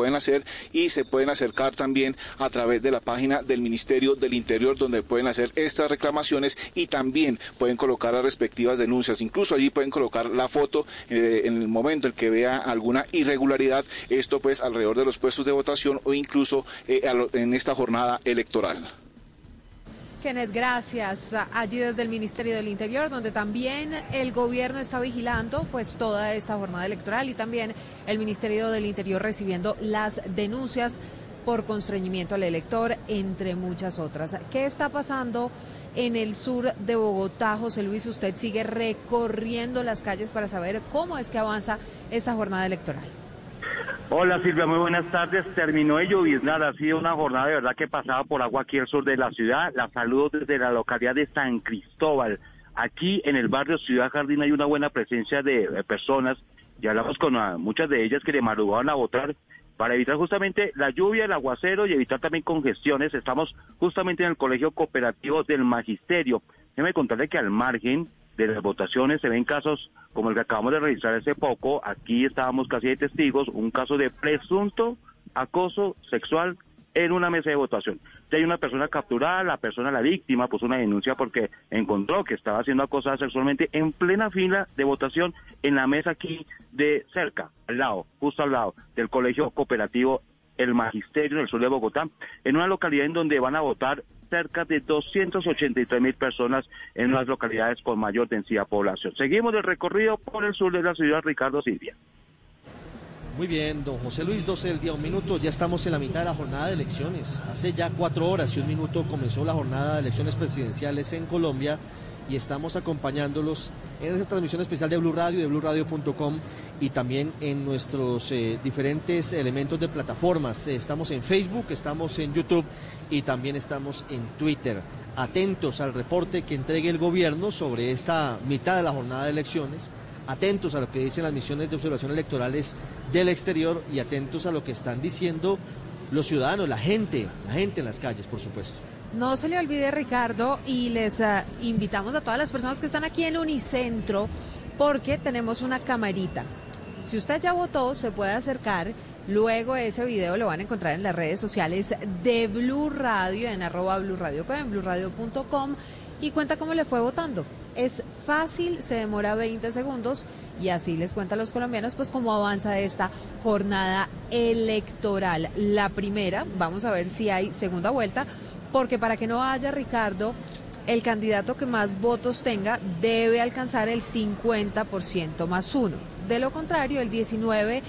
pueden hacer y se pueden acercar también a través de la página del Ministerio del Interior donde pueden hacer estas reclamaciones y también pueden colocar las respectivas denuncias. Incluso allí pueden colocar la foto eh, en el momento en que vea alguna irregularidad, esto pues alrededor de los puestos de votación o incluso eh, en esta jornada electoral. Kenneth, gracias. Allí desde el Ministerio del Interior, donde también el gobierno está vigilando pues toda esta jornada electoral y también el Ministerio del Interior recibiendo las denuncias por constreñimiento al elector, entre muchas otras. ¿Qué está pasando en el sur de Bogotá? José Luis, usted sigue recorriendo las calles para saber cómo es que avanza esta jornada electoral. Hola Silvia, muy buenas tardes. Terminó de lloviznar, ha sido una jornada de verdad que pasaba por agua aquí al sur de la ciudad. La saludo desde la localidad de San Cristóbal. Aquí en el barrio Ciudad Jardín hay una buena presencia de, personas y hablamos con ah, muchas de ellas que le madrugaban a votar para evitar justamente la lluvia, el aguacero y evitar también congestiones. Estamos justamente en el Colegio Cooperativo del Magisterio. Déjeme contarle que al margen de las votaciones se ven casos como el que acabamos de revisar hace poco, aquí estábamos casi de testigos, un caso de presunto acoso sexual en una mesa de votación. Si hay una persona capturada, la persona, la víctima, puso una denuncia porque encontró que estaba siendo acosada sexualmente en plena fila de votación en la mesa aquí de cerca, al lado, justo al lado del colegio cooperativo El Magisterio en el sur de Bogotá, en una localidad en donde van a votar cerca de 283 mil personas en las localidades con mayor densidad de población. Seguimos el recorrido por el sur de la ciudad, Ricardo Silvia. Muy bien, don José Luis, 12 del día, un minuto. Ya estamos en la mitad de la jornada de elecciones. Hace ya cuatro horas y un minuto comenzó la jornada de elecciones presidenciales en Colombia y estamos acompañándolos en esta transmisión especial de Blue Radio, de BlueRadio.com y también en nuestros eh, diferentes elementos de plataformas. Eh, estamos en Facebook, estamos en YouTube y también estamos en Twitter. Atentos al reporte que entregue el gobierno sobre esta mitad de la jornada de elecciones, atentos a lo que dicen las misiones de observación electorales del exterior y atentos a lo que están diciendo los ciudadanos, la gente, la gente en las calles, por supuesto. No se le olvide, Ricardo, y les ah, invitamos a todas las personas que están aquí en Unicentro, porque tenemos una camarita. Si usted ya votó, se puede acercar Luego ese video lo van a encontrar en las redes sociales de Blue Radio, en arroba Blue Radio, en blueradio.com y cuenta cómo le fue votando. Es fácil, se demora 20 segundos y así les cuenta a los colombianos pues cómo avanza esta jornada electoral. La primera, vamos a ver si hay segunda vuelta, porque para que no haya Ricardo, el candidato que más votos tenga debe alcanzar el 50% más uno. De lo contrario, el 19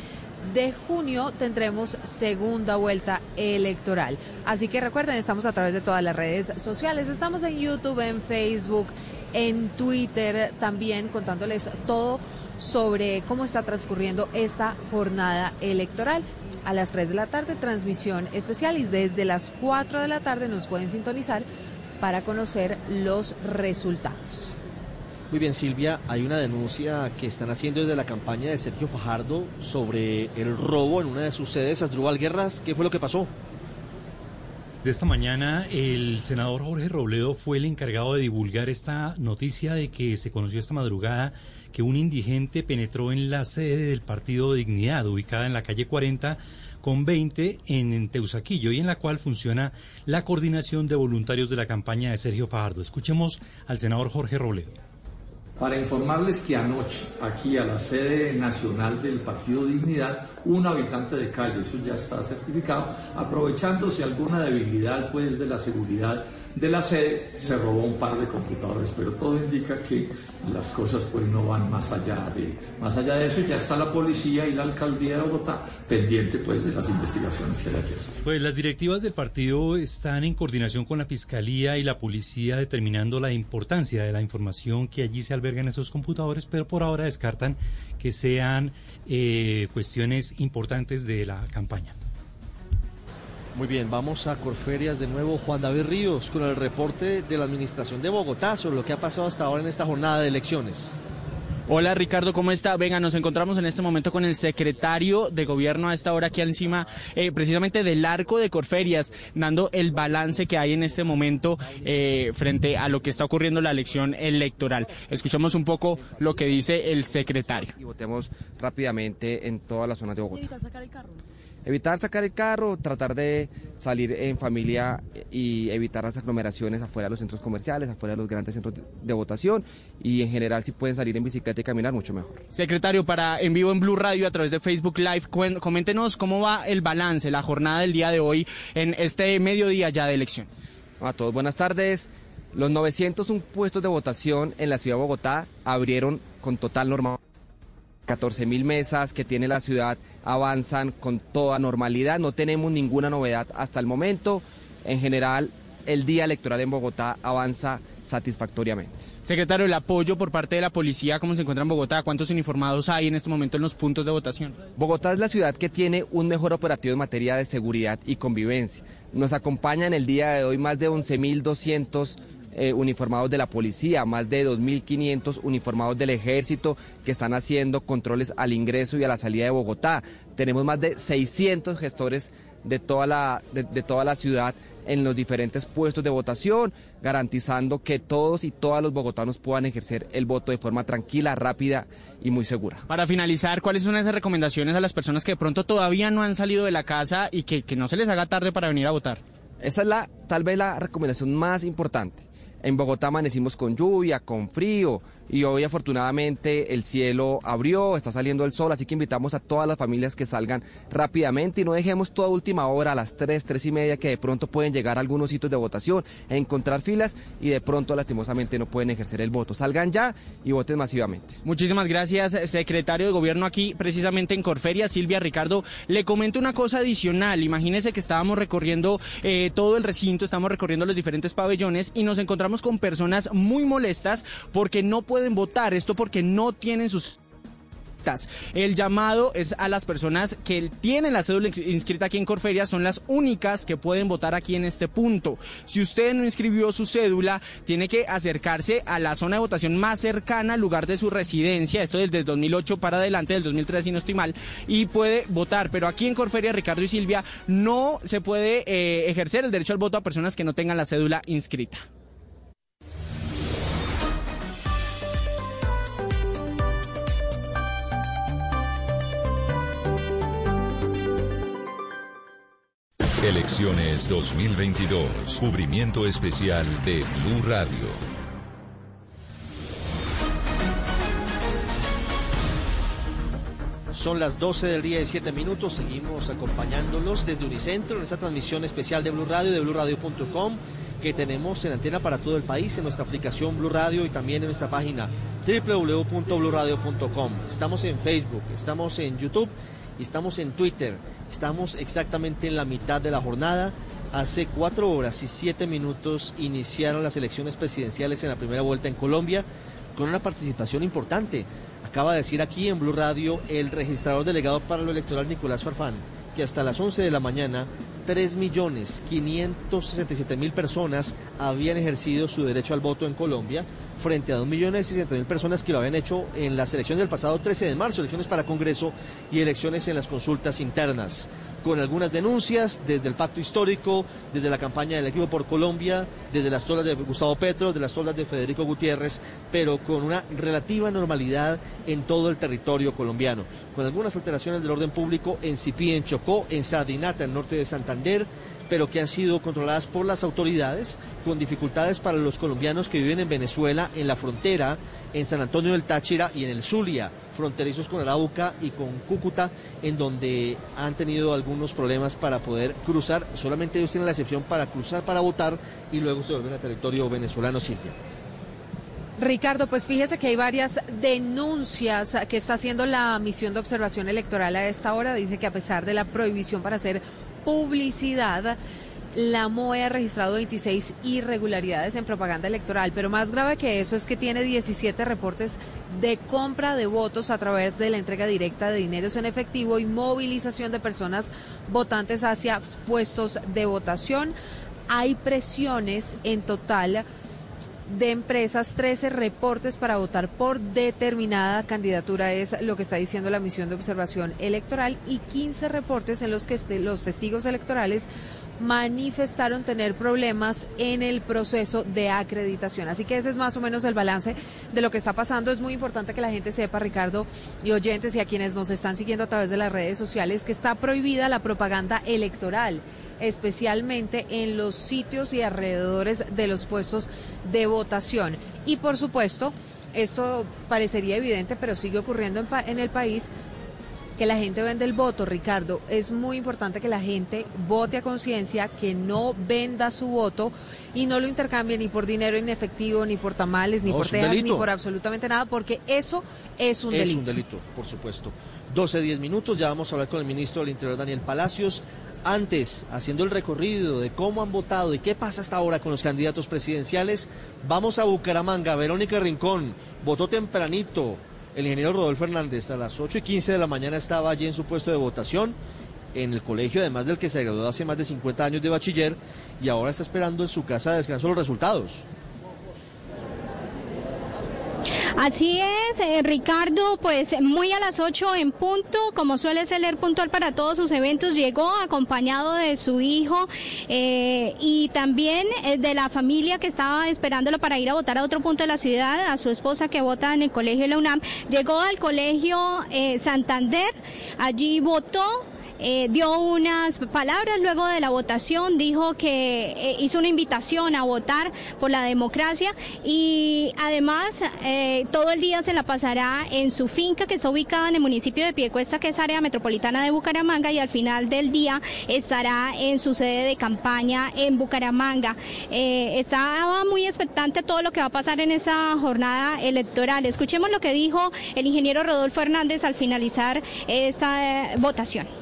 de junio tendremos segunda vuelta electoral. Así que recuerden, estamos a través de todas las redes sociales, estamos en YouTube, en Facebook, en Twitter, también contándoles todo sobre cómo está transcurriendo esta jornada electoral. A las 3 de la tarde, transmisión especial y desde las 4 de la tarde nos pueden sintonizar para conocer los resultados. Muy bien, Silvia, hay una denuncia que están haciendo desde la campaña de Sergio Fajardo sobre el robo en una de sus sedes, Asdrúbal Guerras. ¿Qué fue lo que pasó? De esta mañana, el senador Jorge Robledo fue el encargado de divulgar esta noticia de que se conoció esta madrugada que un indigente penetró en la sede del Partido Dignidad, ubicada en la calle 40 con 20 en Teusaquillo y en la cual funciona la coordinación de voluntarios de la campaña de Sergio Fajardo. Escuchemos al senador Jorge Robledo para informarles que anoche, aquí a la sede nacional del Partido Dignidad, un habitante de calle, eso ya está certificado, aprovechándose alguna debilidad pues de la seguridad de la sede, se robó un par de computadores, pero todo indica que las cosas pues no van más allá de más allá de eso ya está la policía y la alcaldía de Bogotá pendiente pues de las investigaciones que hay que hacer. Pues las directivas del partido están en coordinación con la fiscalía y la policía determinando la importancia de la información que allí se alberga en esos computadores, pero por ahora descartan que sean eh, cuestiones importantes de la campaña. Muy bien, vamos a Corferias de nuevo. Juan David Ríos con el reporte de la Administración de Bogotá sobre lo que ha pasado hasta ahora en esta jornada de elecciones. Hola Ricardo, ¿cómo está? Venga, nos encontramos en este momento con el secretario de gobierno a esta hora aquí encima, eh, precisamente del arco de Corferias, dando el balance que hay en este momento eh, frente a lo que está ocurriendo en la elección electoral. Escuchamos un poco lo que dice el secretario. Y votemos rápidamente en todas las zonas de Bogotá. Evitar sacar el carro, tratar de salir en familia y evitar las aglomeraciones afuera de los centros comerciales, afuera de los grandes centros de votación y en general si pueden salir en bicicleta y caminar mucho mejor. Secretario, para en vivo en Blue Radio a través de Facebook Live, coméntenos cómo va el balance, la jornada del día de hoy en este mediodía ya de elección. A todos buenas tardes. Los 901 puestos de votación en la ciudad de Bogotá abrieron con total normalidad. 14 mil mesas que tiene la ciudad avanzan con toda normalidad. No tenemos ninguna novedad hasta el momento. En general, el día electoral en Bogotá avanza satisfactoriamente. Secretario, el apoyo por parte de la policía, ¿cómo se encuentra en Bogotá? ¿Cuántos uniformados hay en este momento en los puntos de votación? Bogotá es la ciudad que tiene un mejor operativo en materia de seguridad y convivencia. Nos acompaña en el día de hoy más de 11.200 eh, uniformados de la policía, más de 2.500 uniformados del ejército que están haciendo controles al ingreso y a la salida de Bogotá. Tenemos más de 600 gestores de toda la, de, toda la ciudad en los diferentes puestos de votación, garantizando que todos y todas los bogotanos puedan ejercer el voto de forma tranquila, rápida y muy segura. Para finalizar, ¿cuáles son esas recomendaciones a las personas que de pronto todavía no han salido de la casa y que, que no se les haga tarde para venir a votar? Esa es la, tal vez la recomendación más importante. En Bogotá amanecimos con lluvia, con frío, y hoy afortunadamente el cielo abrió, está saliendo el sol, así que invitamos a todas las familias que salgan rápidamente y no dejemos toda última hora a las 3, 3 y media que de pronto pueden llegar a algunos sitios de votación, a encontrar filas y de pronto lastimosamente no pueden ejercer el voto. Salgan ya y voten masivamente. Muchísimas gracias, secretario de Gobierno aquí precisamente en Corferia, Silvia Ricardo. Le comento una cosa adicional, imagínese que estábamos recorriendo eh, todo el recinto, estamos recorriendo los diferentes pabellones y nos encontramos con personas muy molestas porque no pueden pueden votar. Esto porque no tienen sus el llamado es a las personas que tienen la cédula inscrita aquí en Corferia, son las únicas que pueden votar aquí en este punto. Si usted no inscribió su cédula, tiene que acercarse a la zona de votación más cercana al lugar de su residencia, esto desde el 2008 para adelante, del 2003 si no estoy mal, y puede votar. Pero aquí en Corferia, Ricardo y Silvia, no se puede eh, ejercer el derecho al voto a personas que no tengan la cédula inscrita. Elecciones 2022. Cubrimiento especial de Blue Radio. Son las 12 del día y 7 minutos. Seguimos acompañándolos desde Unicentro en esta transmisión especial de Blue Radio, de BlueRadio.com, que tenemos en antena para todo el país, en nuestra aplicación Blue Radio y también en nuestra página www.bluradio.com. Estamos en Facebook, estamos en YouTube y estamos en Twitter. Estamos exactamente en la mitad de la jornada. Hace cuatro horas y siete minutos iniciaron las elecciones presidenciales en la primera vuelta en Colombia con una participación importante. Acaba de decir aquí en Blue Radio el registrador delegado para lo electoral Nicolás Farfán que hasta las 11 de la mañana 3.567.000 personas habían ejercido su derecho al voto en Colombia frente a 2.600.000 personas que lo habían hecho en las elecciones del pasado 13 de marzo, elecciones para Congreso y elecciones en las consultas internas con algunas denuncias desde el pacto histórico, desde la campaña del equipo por Colombia, desde las tolas de Gustavo Petro, de las tolas de Federico Gutiérrez, pero con una relativa normalidad en todo el territorio colombiano, con algunas alteraciones del orden público en Cipí, en Chocó, en Sardinata, en el norte de Santander, pero que han sido controladas por las autoridades, con dificultades para los colombianos que viven en Venezuela, en la frontera, en San Antonio del Táchira y en el Zulia, fronterizos con Arauca y con Cúcuta, en donde han tenido algunos problemas para poder cruzar. Solamente ellos tienen la excepción para cruzar para votar y luego se vuelven a territorio venezolano, Silvia. Ricardo, pues fíjese que hay varias denuncias que está haciendo la misión de observación electoral a esta hora. Dice que a pesar de la prohibición para hacer publicidad, la MOE ha registrado 26 irregularidades en propaganda electoral, pero más grave que eso es que tiene 17 reportes de compra de votos a través de la entrega directa de dineros en efectivo y movilización de personas votantes hacia puestos de votación. Hay presiones en total de empresas, 13 reportes para votar por determinada candidatura, es lo que está diciendo la misión de observación electoral, y 15 reportes en los que este, los testigos electorales manifestaron tener problemas en el proceso de acreditación. Así que ese es más o menos el balance de lo que está pasando. Es muy importante que la gente sepa, Ricardo, y oyentes y a quienes nos están siguiendo a través de las redes sociales, que está prohibida la propaganda electoral especialmente en los sitios y alrededores de los puestos de votación. Y por supuesto, esto parecería evidente, pero sigue ocurriendo en, en el país que la gente vende el voto, Ricardo. Es muy importante que la gente vote a conciencia, que no venda su voto y no lo intercambie ni por dinero en efectivo, ni por tamales, ni por tejas, ni por absolutamente nada, porque eso es un delito. Es un delito, por supuesto. 12, 10 minutos, ya vamos a hablar con el ministro del Interior, Daniel Palacios. Antes, haciendo el recorrido de cómo han votado y qué pasa hasta ahora con los candidatos presidenciales, vamos a Bucaramanga. Verónica Rincón votó tempranito el ingeniero Rodolfo Hernández a las 8 y 15 de la mañana estaba allí en su puesto de votación en el colegio, además del que se graduó hace más de 50 años de bachiller y ahora está esperando en su casa de descanso los resultados. Así es, eh, Ricardo, pues muy a las 8 en punto, como suele ser puntual para todos sus eventos, llegó acompañado de su hijo eh, y también eh, de la familia que estaba esperándolo para ir a votar a otro punto de la ciudad, a su esposa que vota en el colegio de la UNAM. Llegó al colegio Santander, allí votó eh, dio unas palabras luego de la votación, dijo que eh, hizo una invitación a votar por la democracia y además eh, todo el día se la pasará en su finca que está ubicada en el municipio de Piecuesta, que es área metropolitana de Bucaramanga y al final del día estará en su sede de campaña en Bucaramanga. estaba muy expectante todo lo que va a pasar en esa jornada electoral. Escuchemos lo que dijo el ingeniero Rodolfo Hernández al finalizar esta votación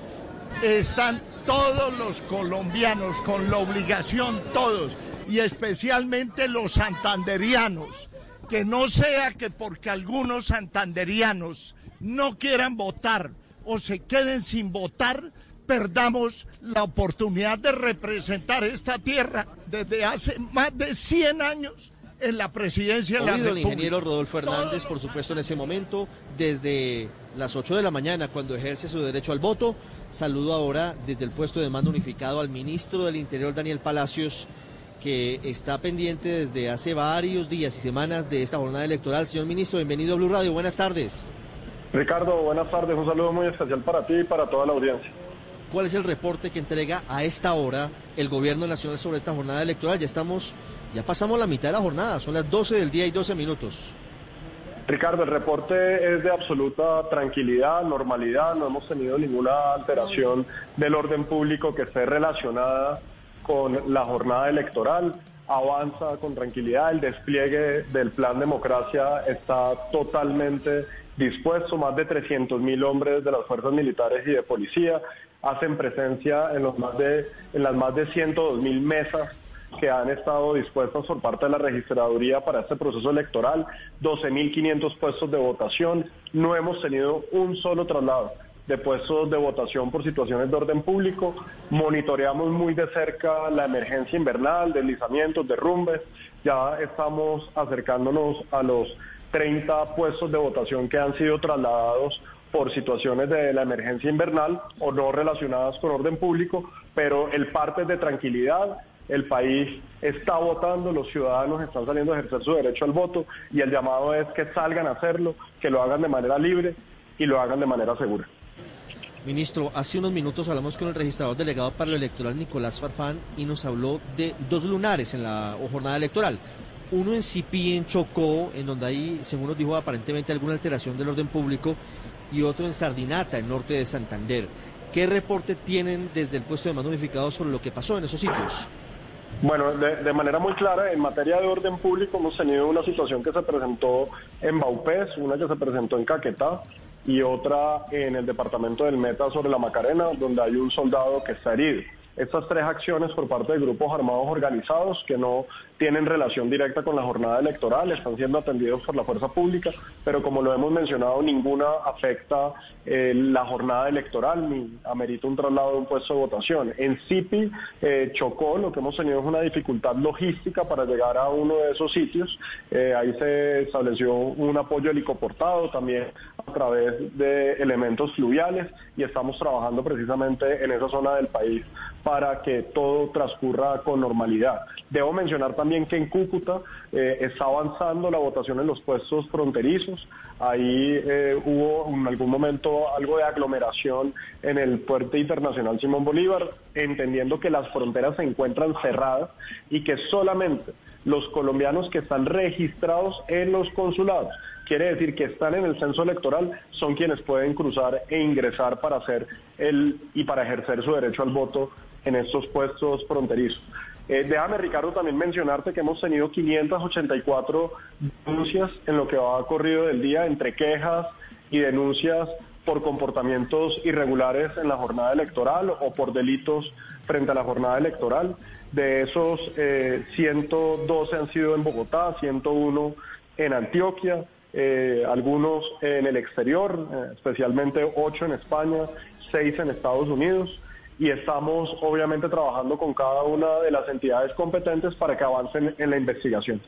están todos los colombianos con la obligación, todos, y especialmente los santanderianos, que no sea que porque algunos santanderianos no quieran votar o se queden sin votar, perdamos la oportunidad de representar esta tierra desde hace más de 100 años en la presidencia de la República. el ingeniero Rodolfo Hernández, por supuesto, en ese momento, desde las 8 de la mañana, cuando ejerce su derecho al voto. Saludo ahora desde el puesto de mando unificado al ministro del Interior, Daniel Palacios, que está pendiente desde hace varios días y semanas de esta jornada electoral. Señor ministro, bienvenido a Blue Radio. Buenas tardes. Ricardo, buenas tardes. Un saludo muy especial para ti y para toda la audiencia. ¿Cuál es el reporte que entrega a esta hora el gobierno nacional sobre esta jornada electoral? Ya estamos, ya pasamos la mitad de la jornada, son las 12 del día y 12 minutos. Ricardo, el reporte es de absoluta tranquilidad, normalidad, no hemos tenido ninguna alteración del orden público que esté relacionada con la jornada electoral. Avanza con tranquilidad, el despliegue del plan democracia está totalmente dispuesto, más de 300 mil hombres de las fuerzas militares y de policía hacen presencia en, los más de, en las más de 102 mil mesas que han estado dispuestos por parte de la registraduría para este proceso electoral, 12.500 puestos de votación, no hemos tenido un solo traslado de puestos de votación por situaciones de orden público, monitoreamos muy de cerca la emergencia invernal, deslizamientos, derrumbes, ya estamos acercándonos a los 30 puestos de votación que han sido trasladados por situaciones de la emergencia invernal o no relacionadas con orden público, pero el parte de tranquilidad el país está votando, los ciudadanos están saliendo a ejercer su derecho al voto y el llamado es que salgan a hacerlo, que lo hagan de manera libre y lo hagan de manera segura. Ministro, hace unos minutos hablamos con el registrador delegado para lo electoral Nicolás Farfán y nos habló de dos lunares en la jornada electoral. Uno en Cipi, en Chocó, en donde hay, según nos dijo, aparentemente alguna alteración del orden público, y otro en Sardinata, en norte de Santander. ¿Qué reporte tienen desde el puesto de mando unificado sobre lo que pasó en esos sitios? Bueno, de, manera muy clara, en materia de orden público hemos tenido una situación que se presentó en Baupés, una que se presentó en Caquetá y otra en el departamento del Meta sobre la Macarena, donde hay un soldado que está herido. Estas tres acciones por parte de grupos armados organizados que no tienen relación directa con la jornada electoral, están siendo atendidos por la fuerza pública, pero como lo hemos mencionado, ninguna afecta eh, la jornada electoral ni amerita un traslado de un puesto de votación. En CIPI, eh, Chocó, lo que hemos tenido es una dificultad logística para llegar a uno de esos sitios. Eh, ahí se estableció un apoyo helicoportado también a través de elementos fluviales y estamos trabajando precisamente en esa zona del país para que todo transcurra con normalidad. Debo mencionar también que en Cúcuta eh, está avanzando la votación en los puestos fronterizos. Ahí eh, hubo en algún momento algo de aglomeración en el puerto internacional Simón Bolívar, entendiendo que las fronteras se encuentran cerradas y que solamente los colombianos que están registrados en los consulados quiere decir que están en el censo electoral, son quienes pueden cruzar e ingresar para hacer el y para ejercer su derecho al voto en estos puestos fronterizos. Eh, déjame, Ricardo, también mencionarte que hemos tenido 584 denuncias en lo que va corrido del día entre quejas y denuncias por comportamientos irregulares en la jornada electoral o por delitos frente a la jornada electoral. De esos, 112 eh, han sido en Bogotá, 101 en Antioquia, eh, algunos en el exterior, especialmente 8 en España, 6 en Estados Unidos y estamos obviamente trabajando con cada una de las entidades competentes para que avancen en la investigación.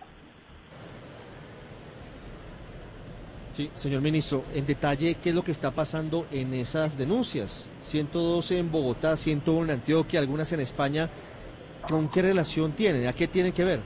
Sí, señor ministro, en detalle, ¿qué es lo que está pasando en esas denuncias? 112 en Bogotá, 101 en Antioquia, algunas en España. ¿Con qué relación tienen? ¿A qué tienen que ver?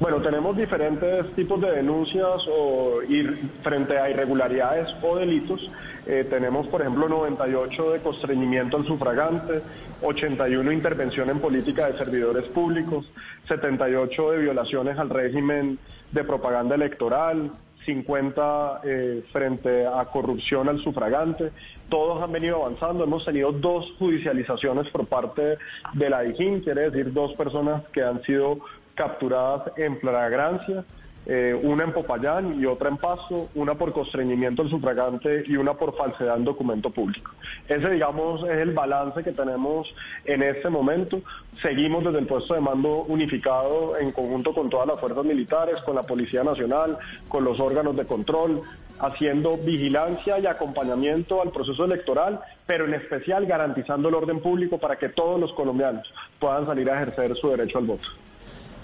Bueno, tenemos diferentes tipos de denuncias o ir frente a irregularidades o delitos. Eh, tenemos, por ejemplo, 98 de constreñimiento al sufragante, 81 intervención en política de servidores públicos, 78 de violaciones al régimen de propaganda electoral, 50 eh, frente a corrupción al sufragante. Todos han venido avanzando. Hemos tenido dos judicializaciones por parte de la DIJÍN, quiere decir dos personas que han sido capturadas en flagrancia. Eh, una en Popayán y otra en Paso, una por constreñimiento al sufragante y una por falsedad en documento público. Ese, digamos, es el balance que tenemos en este momento. Seguimos desde el puesto de mando unificado en conjunto con todas las fuerzas militares, con la Policía Nacional, con los órganos de control, haciendo vigilancia y acompañamiento al proceso electoral, pero en especial garantizando el orden público para que todos los colombianos puedan salir a ejercer su derecho al voto.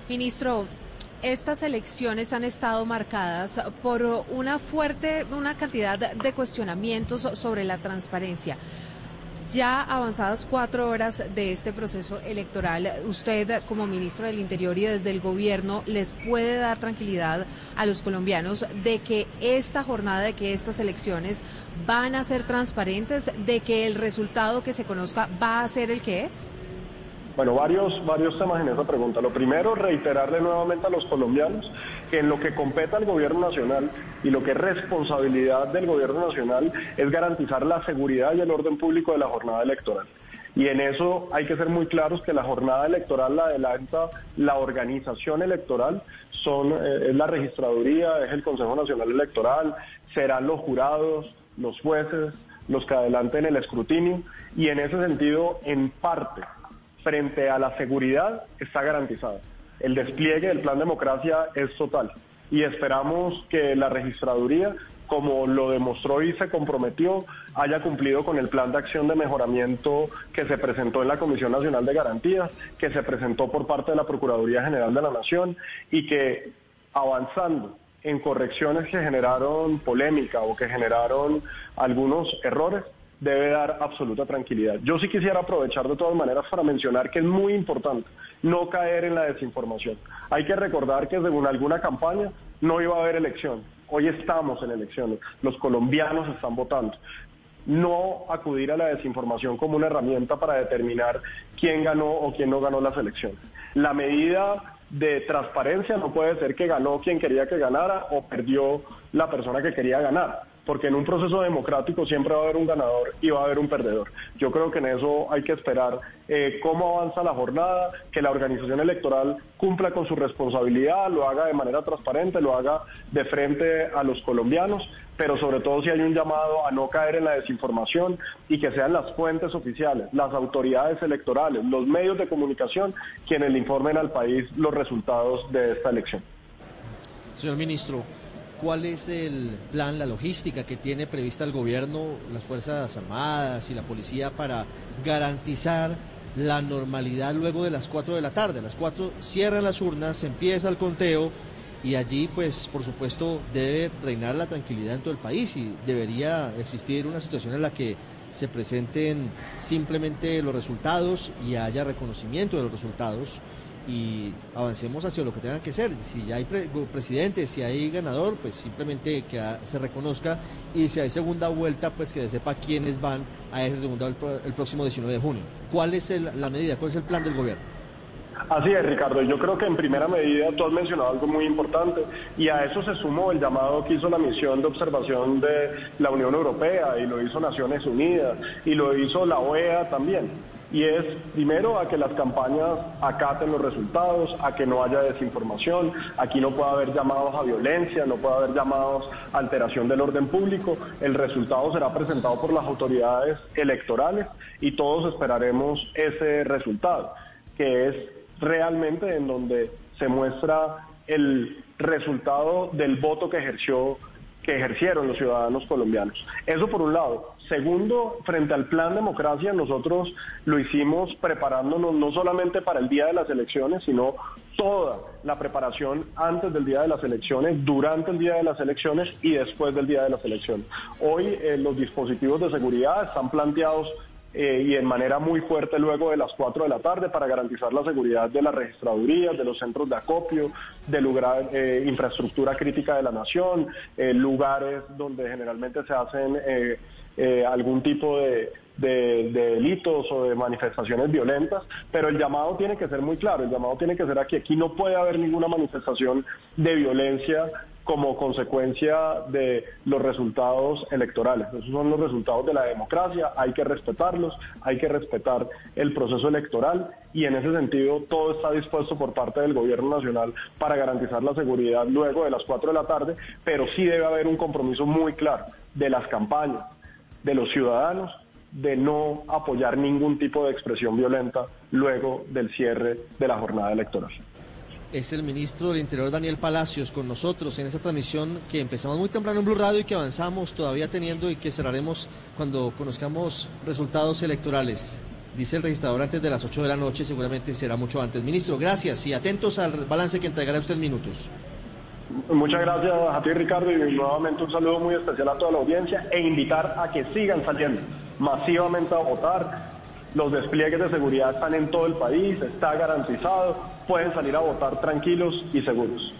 Ministro, estas elecciones han estado marcadas por una fuerte, una cantidad de cuestionamientos sobre la transparencia. Ya avanzadas cuatro horas de este proceso electoral, usted como ministro del Interior y desde el gobierno les puede dar tranquilidad a los colombianos de que esta jornada, de que estas elecciones van a ser transparentes, de que el resultado que se conozca va a ser el que es. Bueno, varios, varios temas en esa pregunta. Lo primero, reiterarle nuevamente a los colombianos que en lo que compete al gobierno nacional y lo que es responsabilidad del gobierno nacional es garantizar la seguridad y el orden público de la jornada electoral. Y en eso hay que ser muy claros que la jornada electoral la adelanta la organización electoral, son, eh, es la registraduría, es el Consejo Nacional Electoral, serán los jurados, los jueces, los que adelanten el escrutinio. Y en ese sentido, en parte, frente a la seguridad está garantizada. El despliegue del plan democracia es total y esperamos que la registraduría, como lo demostró y se comprometió, haya cumplido con el plan de acción de mejoramiento que se presentó en la Comisión Nacional de Garantías, que se presentó por parte de la Procuraduría General de la Nación y que avanzando en correcciones que generaron polémica o que generaron algunos errores, debe dar absoluta tranquilidad. Yo sí quisiera aprovechar de todas maneras para mencionar que es muy importante no caer en la desinformación. Hay que recordar que según alguna campaña no iba a haber elección. Hoy estamos en elecciones. Los colombianos están votando. No acudir a la desinformación como una herramienta para determinar quién ganó o quién no ganó las elecciones. La medida de transparencia no puede ser que ganó quien quería que ganara o perdió la persona que quería ganar porque en un proceso democrático siempre va a haber un ganador y va a haber un perdedor. Yo creo que en eso hay que esperar eh, cómo avanza la jornada, que la organización electoral cumpla con su responsabilidad, lo haga de manera transparente, lo haga de frente a los colombianos, pero sobre todo si hay un llamado a no caer en la desinformación y que sean las fuentes oficiales, las autoridades electorales, los medios de comunicación quienes le informen al país los resultados de esta elección. Señor ministro, cuál es el plan, la logística que tiene prevista el gobierno, las Fuerzas Armadas y la policía para garantizar la normalidad luego de las 4 de la tarde. A las 4 cierran las urnas, empieza el conteo y allí, pues, por supuesto, debe reinar la tranquilidad en todo el país y debería existir una situación en la que se presenten simplemente los resultados y haya reconocimiento de los resultados y avancemos hacia lo que tenga que ser. Si ya hay presidente, si hay ganador, pues simplemente que se reconozca y si hay segunda vuelta, pues que se sepa quiénes van a esa segunda el, el próximo 19 de junio. ¿Cuál es la medida? ¿Cuál es el plan del gobierno? Así es, Ricardo. Yo creo que en primera medida tú has mencionado algo muy importante y a eso se sumó el llamado que hizo la misión de observación de la Unión Europea y lo hizo Naciones Unidas y lo hizo la OEA también. Y es primero a que las campañas acaten los resultados, a que no haya desinformación, aquí no puede haber llamados a violencia, no puede haber llamados a alteración del orden público. El resultado será presentado por las autoridades electorales y todos esperaremos ese resultado, que es realmente en donde se muestra el resultado del voto que ejerció que ejercieron los ciudadanos colombianos. Eso por un lado. Segundo, frente al plan democracia, nosotros lo hicimos preparándonos no solamente para el día de las elecciones, sino toda la preparación antes del día de las elecciones, durante el día de las elecciones y después del día de las elecciones. Hoy eh, los dispositivos de seguridad están planteados eh, y en manera muy fuerte luego de las 4 de la tarde para garantizar la seguridad de las registradurías, de los centros de acopio, de lugar, eh, infraestructura crítica de la nación, eh, lugares donde generalmente se hacen algún tipo de, de, delitos o de manifestaciones violentas, pero el llamado tiene que ser muy claro, el llamado tiene que ser aquí, aquí no puede haber ninguna manifestación de violencia como consecuencia de los resultados electorales. Esos son los resultados de la democracia, hay que respetarlos, hay que respetar el proceso electoral y en ese sentido todo está dispuesto por parte del gobierno nacional para garantizar la seguridad luego de las 4 de la tarde, pero sí debe haber un compromiso muy claro de las campañas, de los ciudadanos, de no apoyar ningún tipo de expresión violenta luego del cierre de la jornada electoral es el ministro del Interior Daniel Palacios con nosotros en esta transmisión que empezamos muy temprano en Blue Radio y que avanzamos todavía teniendo y que cerraremos cuando conozcamos resultados electorales. Dice el registrador antes de las 8 de la noche, seguramente será mucho antes. Ministro, gracias y atentos al balance que entregará usted minutos. Muchas gracias a ti Ricardo y nuevamente un saludo muy especial a toda la audiencia e invitar a que sigan saliendo masivamente a votar los despliegues de seguridad están en todo el país, está garantizado, pueden salir a votar tranquilos y seguros.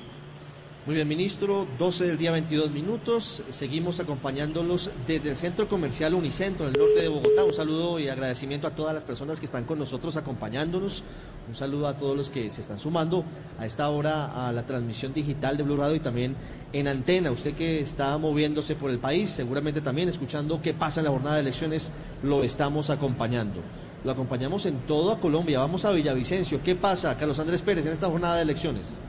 Muy bien, ministro, 12 del día 22 minutos. Seguimos acompañándolos desde el Centro Comercial Unicentro, en el norte de Bogotá. Un saludo y agradecimiento a todas las personas que están con nosotros acompañándonos. Un saludo a todos los que se están sumando a esta hora a la transmisión digital de Blue Radio y también en antena. Usted que está moviéndose por el país, seguramente también escuchando qué pasa en la jornada de elecciones, lo estamos acompañando. Lo acompañamos en toda Colombia. Vamos a Villavicencio. ¿Qué pasa, Carlos Andrés Pérez, en esta jornada de elecciones?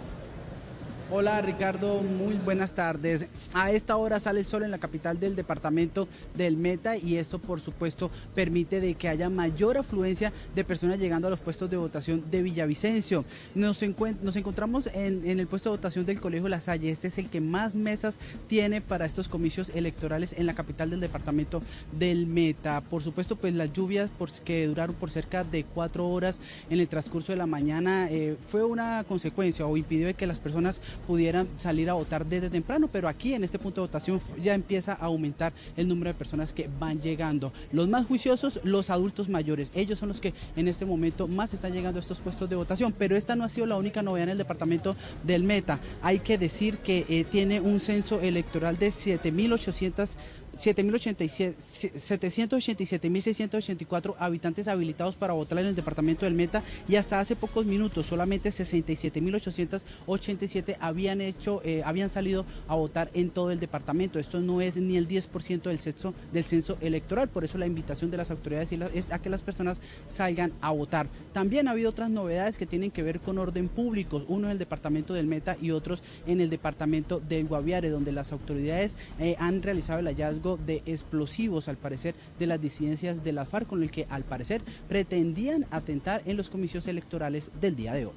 Hola Ricardo, muy buenas tardes. A esta hora sale el sol en la capital del departamento del Meta y esto por supuesto permite de que haya mayor afluencia de personas llegando a los puestos de votación de Villavicencio. Nos, nos encontramos en, el puesto de votación del Colegio La Salle. Este es el que más mesas tiene para estos comicios electorales en la capital del departamento del Meta. Por supuesto, pues las lluvias que duraron por cerca de cuatro horas en el transcurso de la mañana eh, fue una consecuencia o impidió que las personas pudieran salir a votar desde temprano, pero aquí en este punto de votación ya empieza a aumentar el número de personas que van llegando. Los más juiciosos, los adultos mayores, ellos son los que en este momento más están llegando a estos puestos de votación, pero esta no ha sido la única novedad en el departamento del Meta. Hay que decir que eh, tiene un censo electoral de 7.800 787.684 habitantes habilitados para votar en el departamento del Meta y hasta hace pocos minutos solamente 67.887 habían hecho eh, habían salido a votar en todo el departamento. Esto no es ni el 10% del censo del censo electoral, por eso la invitación de las autoridades es a que las personas salgan a votar. También ha habido otras novedades que tienen que ver con orden público, uno en el departamento del Meta y otros en el departamento del Guaviare, donde las autoridades eh, han realizado el hallazgo de explosivos, al parecer, de las disidencias de la FARC, con el que, al parecer, pretendían atentar en los comicios electorales del día de hoy.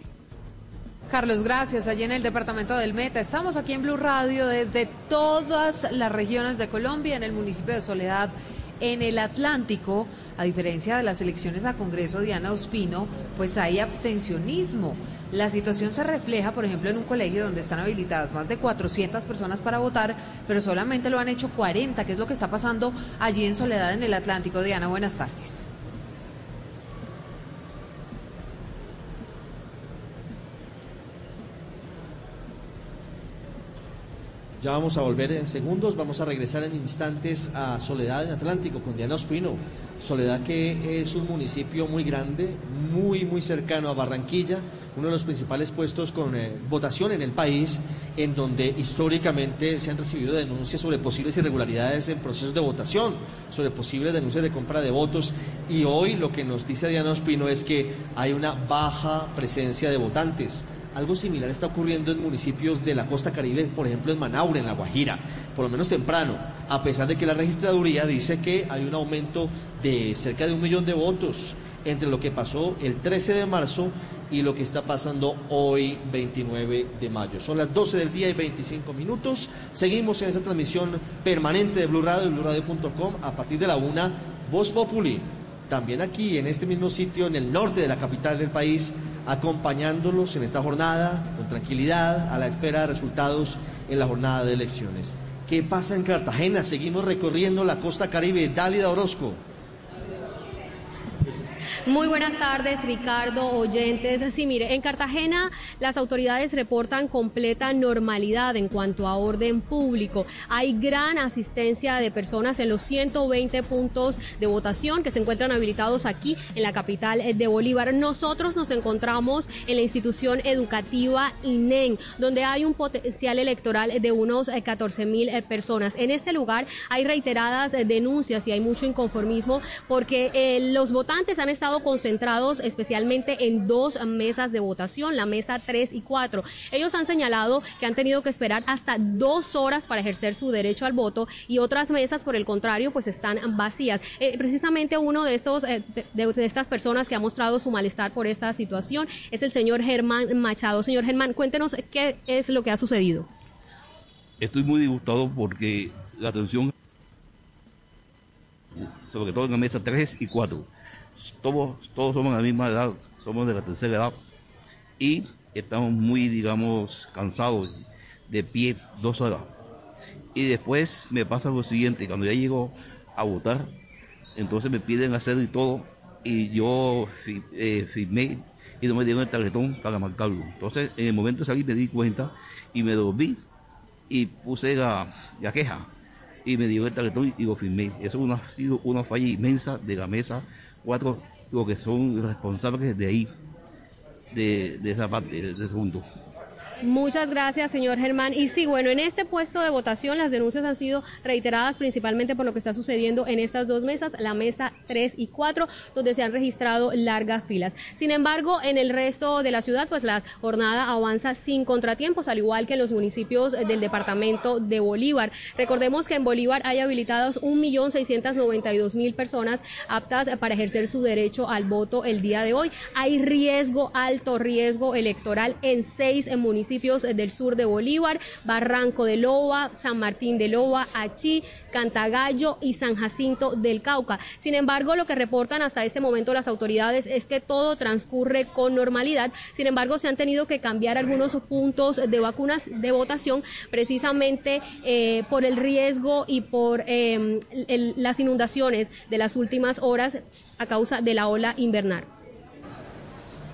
Carlos, gracias. Allí en el departamento del Meta. Estamos aquí en Blue Radio desde todas las regiones de Colombia, en el municipio de Soledad En el Atlántico, a diferencia de las elecciones a Congreso, Diana Ospino, pues hay abstencionismo. La situación se refleja, por ejemplo, en un colegio donde están habilitadas más de 400 personas para votar, pero solamente lo han hecho 40, que es lo que está pasando allí en Soledad, en el Atlántico. Diana, buenas tardes. Ya vamos a volver en segundos, vamos a regresar en instantes a Soledad en Atlántico con Diana Ospino. Soledad que es un municipio muy grande, muy, muy cercano a Barranquilla, uno de los principales puestos con eh, votación en el país, en donde históricamente se han recibido denuncias sobre posibles irregularidades en procesos de votación, sobre posibles denuncias de compra de votos. Y hoy lo que nos dice Diana Ospino es que hay una baja presencia de votantes. Algo similar está ocurriendo en municipios de la costa caribe, por ejemplo en Manaure, en La Guajira, por lo menos temprano, a pesar de que la registraduría dice que hay un aumento de cerca de un millón de votos entre lo que pasó el 13 de marzo y lo que está pasando hoy 29 de mayo. Son las 12 del día y 25 minutos. Seguimos en esta transmisión permanente de Blue Radio y BlueRadio.com a partir de la una, Voz Populi. También aquí, en este mismo sitio, en el norte de la capital del país, acompañándolos en esta jornada con tranquilidad a la espera de resultados en la jornada de elecciones. ¿Qué pasa en Cartagena? Seguimos recorriendo la costa caribe. Dálida Orozco. Muy buenas tardes, Ricardo, oyentes. Sí, mire, en Cartagena las autoridades reportan completa normalidad en cuanto a orden público. Hay gran asistencia de personas en los 120 puntos de votación que se encuentran habilitados aquí en la capital de Bolívar. Nosotros nos encontramos en la institución educativa INEN, donde hay un potencial electoral de unos 14 eh, mil eh, personas. En este lugar hay reiteradas eh, denuncias y hay mucho inconformismo porque los votantes han estado concentrados especialmente en dos mesas de votación, la mesa 3 y 4. Ellos han señalado que han tenido que esperar hasta dos horas para ejercer su derecho al voto y otras mesas, por el contrario, pues están vacías. Eh, precisamente uno de estos eh, de, estas personas que ha mostrado su malestar por esta situación es el señor Germán Machado. Señor Germán, cuéntenos qué es lo que ha sucedido. Estoy muy disgustado porque la atención, sobre todo en la mesa 3 y 4, todos, todos somos de la misma edad, somos de la tercera edad y estamos muy, digamos, cansados de pie dos horas. Y después me pasa lo siguiente, cuando ya llego a votar, entonces me piden hacer y todo, y yo eh, firmé y no me dieron el tarjetón para marcarlo. Entonces, en el momento salir me di cuenta y me dormí y puse la, la queja y me dio el tarjetón y lo firmé. Eso ha sido una falla inmensa de la mesa cuatro lo que son responsables de ahí, de, de esa parte, del mundo. Muchas gracias, señor Germán. Y sí, bueno, en este puesto de votación las denuncias han sido reiteradas principalmente por lo que está sucediendo en estas dos mesas, la mesa 3 y 4, donde se han registrado largas filas. Sin embargo, en el resto de la ciudad, pues la jornada avanza sin contratiempos, al igual que en los municipios del departamento de Bolívar. Recordemos que en Bolívar hay habilitados 1.692.000 personas aptas para ejercer su derecho al voto el día de hoy. Hay riesgo, alto riesgo electoral en seis municipios municipios del sur de Bolívar, Barranco de Loba, San Martín de Loba, Achí, Cantagallo y San Jacinto del Cauca. Sin embargo, lo que reportan hasta este momento las autoridades es que todo transcurre con normalidad. Sin embargo, se han tenido que cambiar algunos puntos de vacunas de votación precisamente eh, por el riesgo y por em, las inundaciones de las últimas horas a causa de la ola invernal.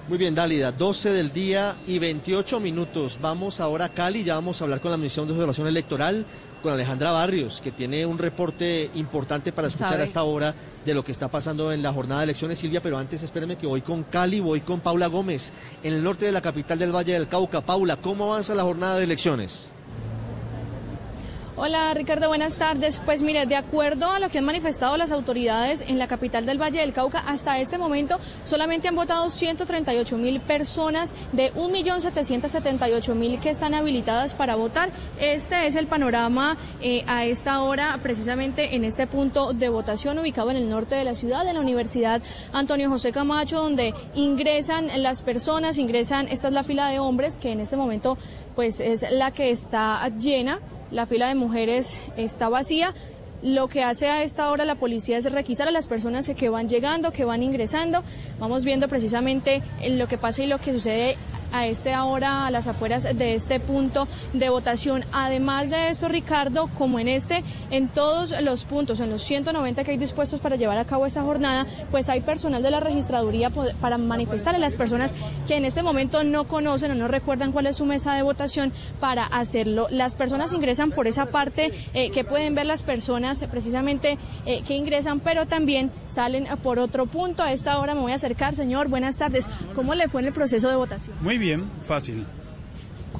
Muy bien, Dálida, 12 del día y 28 minutos. Vamos ahora a Cali, ya vamos a hablar con la Misión de Observación Electoral, con Alejandra Barrios, que tiene un reporte importante para escuchar hasta ahora de lo que está pasando en la jornada de elecciones, Silvia, pero antes espérame que voy con Cali, voy con Paula Gómez, en el norte de la capital del Valle del Cauca. Paula, ¿cómo avanza la jornada de elecciones? Hola Ricardo, buenas tardes. Pues mire, de acuerdo a lo que han manifestado las autoridades en la capital del Valle del Cauca, hasta este momento solamente han votado 138 mil personas de 1.778.000 que están habilitadas para votar. Este es el panorama eh, a esta hora, precisamente en este punto de votación ubicado en el norte de la ciudad, en la Universidad Antonio José Camacho, donde ingresan las personas, ingresan, esta es la fila de hombres que en este momento pues es la que está llena la fila de mujeres está vacía. lo que hace a esta hora la policía es requisar a las personas que van llegando, que van ingresando. Vamos viendo precisamente lo que pasa y lo que sucede a esta hora a las afueras de este punto de votación. Además de eso, Ricardo, como en este, en todos los puntos, en los 190 que hay dispuestos para llevar a cabo esta jornada, pues hay personal de la registraduría para manifestar a las personas que en este momento no conocen o no recuerdan cuál es su mesa de votación para hacerlo. Las personas ingresan por esa parte eh, que pueden ver las personas precisamente eh, que ingresan, pero también salen por otro punto. A esta hora me voy a acercar, señor. Buenas tardes. ¿Cómo le fue en el proceso de votación? Muy bien, fácil.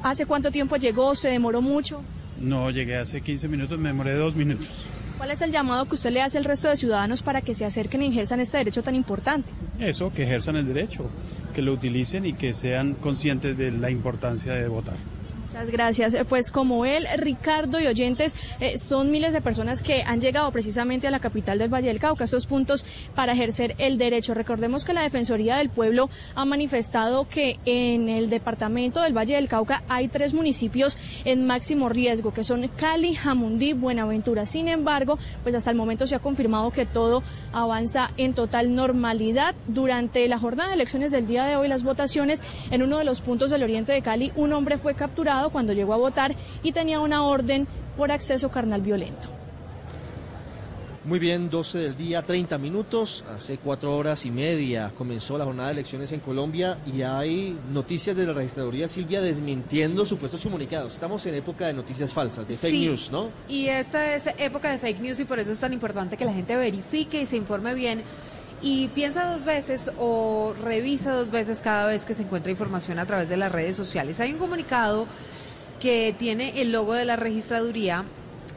¿Hace cuánto tiempo llegó? ¿Se demoró mucho? No, llegué hace 15 minutos, me demoré dos minutos. ¿Cuál es el llamado que usted le hace al resto de ciudadanos para que se acerquen y ejerzan este derecho tan importante? Eso, que ejerzan el derecho, que lo utilicen y que sean conscientes de la importancia de votar. Gracias. Eh, pues como él, Ricardo y oyentes, eh, son miles de personas que han llegado precisamente a la capital del Valle del Cauca, estos puntos para ejercer el derecho. Recordemos que la Defensoría del Pueblo ha manifestado que en el departamento del Valle del Cauca hay tres municipios en máximo riesgo, que son Cali, Jamundí, Buenaventura. Sin embargo, pues hasta el momento se ha confirmado que todo avanza en total normalidad. Durante la jornada de elecciones del día de hoy, las votaciones en uno de los puntos del oriente de Cali, un hombre fue capturado cuando llegó a votar y tenía una orden por acceso carnal violento. Muy bien, 12 del día, 30 minutos. Hace cuatro horas y media comenzó la jornada de elecciones en Colombia y hay noticias de la registraduría Silvia desmintiendo supuestos comunicados. Estamos en época de noticias falsas, de fake news, ¿no? Y esta es época de fake news y por eso es tan importante que la gente verifique y se informe bien y piensa dos veces o revisa dos veces cada vez que se encuentra información a través de las redes sociales. Hay un comunicado que tiene el logo de la registraduría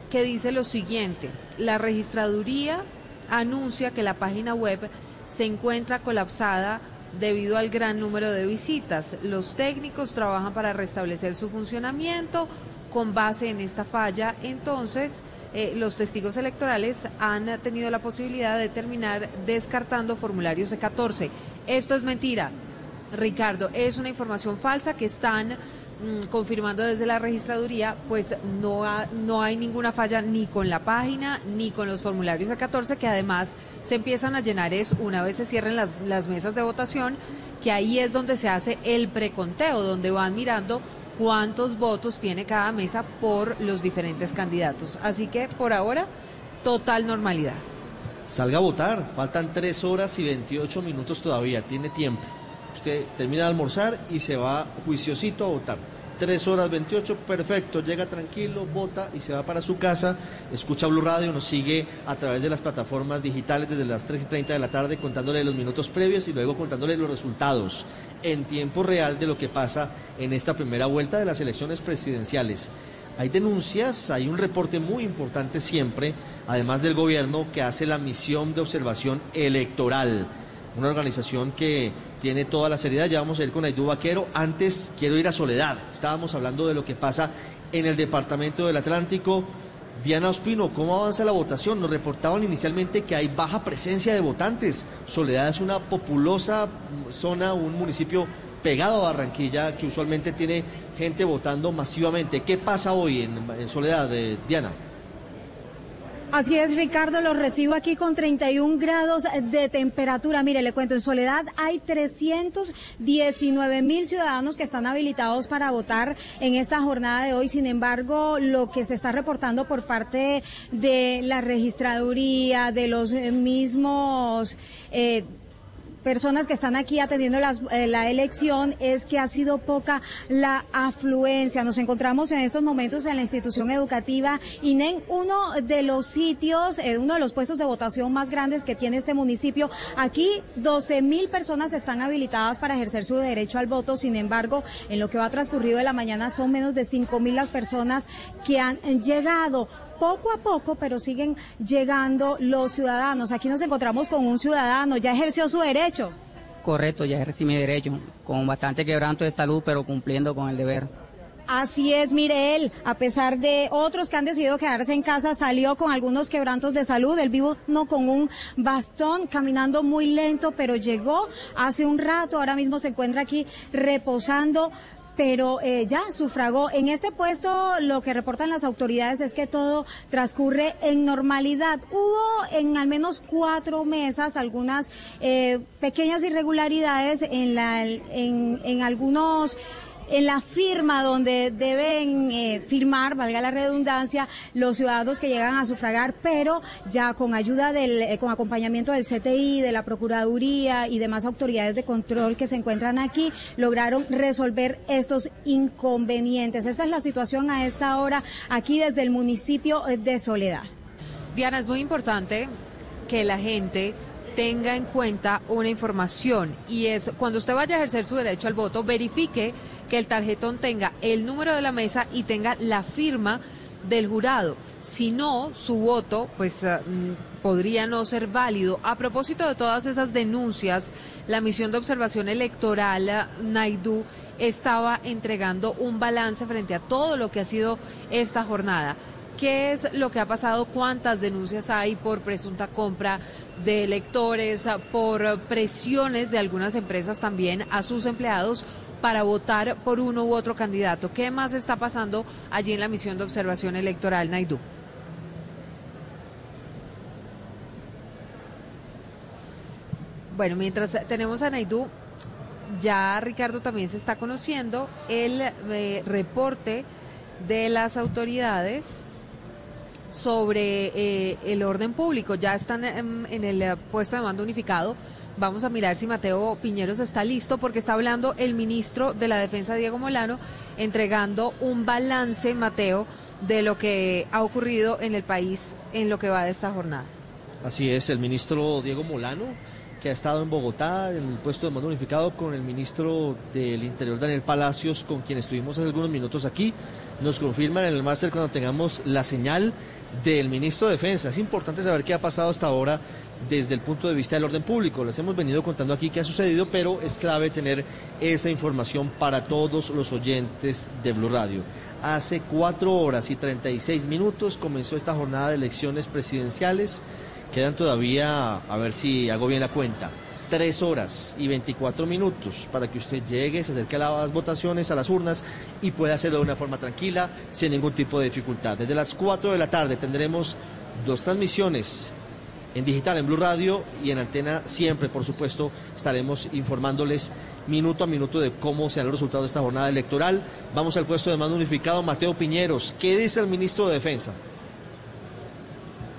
que dice lo siguiente, la registraduría anuncia que la página web se encuentra colapsada debido al gran número de visitas. Los técnicos trabajan para restablecer su funcionamiento con base en esta falla. Entonces, eh, los testigos electorales han tenido la posibilidad de terminar descartando formularios de 14. Esto es mentira. Ricardo, es una información falsa que están Mm, confirmando desde la registraduría, pues no, no hay ninguna falla ni con la página ni con los formularios a 14, que además se empiezan a llenar es una vez se cierren las, las mesas de votación, que ahí es donde se hace el preconteo, donde van mirando cuántos votos tiene cada mesa por los diferentes candidatos. Así que por ahora, total normalidad. Salga a votar, faltan 3 horas y 28 minutos todavía, tiene tiempo. Usted termina de almorzar y se va juiciosito a votar. 3 horas 28, perfecto, llega tranquilo, vota y se va para su casa, escucha Blue Radio, nos sigue a través de las plataformas digitales desde las 3 y 30 de la tarde contándole los minutos previos y luego contándole los resultados en tiempo real de lo que pasa en esta primera vuelta de las elecciones presidenciales. Hay denuncias, hay un reporte muy importante siempre, además del gobierno, que hace la misión de observación electoral, una organización que tiene toda la seriedad. Ya vamos a ir con Aidú Vaquero. Antes quiero ir a Soledad. Estábamos hablando de lo que pasa en el departamento del Atlántico. Diana Ospino, ¿cómo avanza la votación? Nos reportaban inicialmente que hay baja presencia de votantes. Soledad es una populosa zona, un municipio pegado a Barranquilla que usualmente tiene gente votando masivamente. ¿Qué pasa hoy en, Soledad, de Diana? Así es, Ricardo, lo recibo aquí con 31 grados de temperatura. Mire, le cuento, en Soledad hay 319 mil ciudadanos que están habilitados para votar en esta jornada de hoy. Sin embargo, lo que se está reportando por parte de la registraduría, de los mismos... Eh, personas que están aquí atendiendo eh, la elección es que ha sido poca la afluencia. Nos encontramos en estos momentos en la institución educativa INEN, uno de los sitios, eh, uno de los puestos de votación más grandes que tiene este municipio. Aquí 12 mil personas están habilitadas para ejercer su derecho al voto. Sin embargo, en lo que va transcurrido de la mañana son menos de 5 mil las personas que han llegado poco a poco, pero siguen llegando los ciudadanos. Aquí nos encontramos con un ciudadano, ya ejerció su derecho. Correcto, ya ejercí mi derecho, con bastante quebranto de salud, pero cumpliendo con el deber. Así es, mire él, a pesar de otros que han decidido quedarse en casa, salió con algunos quebrantos de salud. Él vivo no con un bastón, caminando muy lento, pero llegó hace un rato. Ahora mismo se encuentra aquí reposando pero eh, ya sufragó. En este puesto lo que reportan las autoridades es que todo transcurre en normalidad. Hubo en al menos cuatro mesas algunas eh, pequeñas irregularidades en, la, en, en algunos en la firma donde deben eh, firmar, valga la redundancia, los ciudadanos que llegan a sufragar, pero ya con ayuda del, eh, con acompañamiento del CTI, de la Procuraduría y demás autoridades de control que se encuentran aquí, lograron resolver estos inconvenientes. Esta es la situación a esta hora aquí desde el municipio de Soledad. Diana, es muy importante que la gente tenga en cuenta una información y es cuando usted vaya a ejercer su derecho al voto, verifique que el tarjetón tenga el número de la mesa y tenga la firma del jurado. Si no, su voto pues eh, mm, podría no ser válido. A propósito de todas esas denuncias, la misión de observación electoral eh, Naidu estaba entregando un balance frente a todo lo que ha sido esta jornada. ¿Qué es lo que ha pasado? ¿Cuántas denuncias hay por presunta compra de electores, por presiones de algunas empresas también a sus empleados para votar por uno u otro candidato? ¿Qué más está pasando allí en la misión de observación electoral, Naidú? Bueno, mientras tenemos a Naidú, ya Ricardo también se está conociendo el eh, reporte de las autoridades sobre eh, el orden público. Ya están en, el eh, puesto de mando unificado. Vamos a mirar si Mateo Piñeros está listo porque está hablando el ministro de la Defensa, Diego Molano, entregando un balance, Mateo, de lo que ha ocurrido en el país en lo que va de esta jornada. Así es, el ministro Diego Molano, que ha estado en Bogotá, en el puesto de mando unificado, con el ministro del Interior, Daniel Palacios, con quien estuvimos hace algunos minutos aquí. Nos confirman en el máster cuando tengamos la señal del ministro de Defensa. Es importante saber qué ha pasado hasta ahora desde el punto de vista del orden público. Les hemos venido contando aquí qué ha sucedido, pero es clave tener esa información para todos los oyentes de Blue Radio. Hace cuatro horas y 36 minutos comenzó esta jornada de elecciones presidenciales. Quedan todavía, a ver si hago bien la cuenta, tres horas y 24 minutos para que usted llegue, se acerque a las votaciones, a las urnas y pueda hacerlo de una forma tranquila, sin ningún tipo de dificultad. Desde las 4 de la tarde tendremos dos transmisiones en digital, en Blue Radio y en antena siempre, por supuesto, estaremos informándoles minuto a minuto de cómo será el resultado de esta jornada electoral. Vamos al puesto de mando unificado, Mateo Piñeros. ¿Qué dice el ministro de Defensa?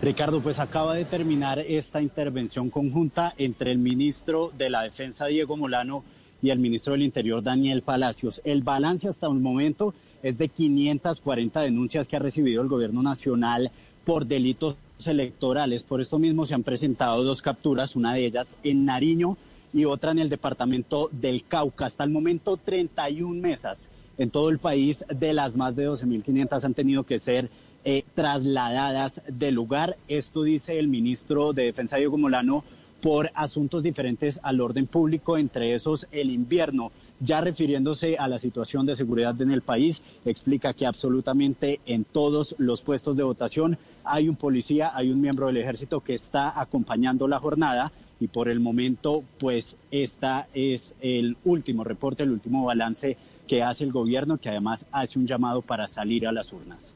Ricardo, pues acaba de terminar esta intervención conjunta entre el ministro de la Defensa, Diego Molano, y el ministro del Interior, Daniel Palacios. El balance hasta el momento es de 540 denuncias que ha recibido el gobierno nacional por delitos electorales. Por esto mismo se han presentado dos capturas, una de ellas en Nariño y otra en el departamento del Cauca. Hasta el momento, 31 mesas en todo el país de las más de 12.500 han tenido que ser eh, trasladadas del lugar. Esto dice el ministro de Defensa, Diego Molano, por asuntos diferentes al orden público, entre esos el invierno. Ya refiriéndose a la situación de seguridad en el país, explica que absolutamente en todos los puestos de votación hay un policía, hay un miembro del ejército que está acompañando la jornada y por el momento, pues, esta es el último reporte, el último balance que hace el gobierno, que además hace un llamado para salir a las urnas.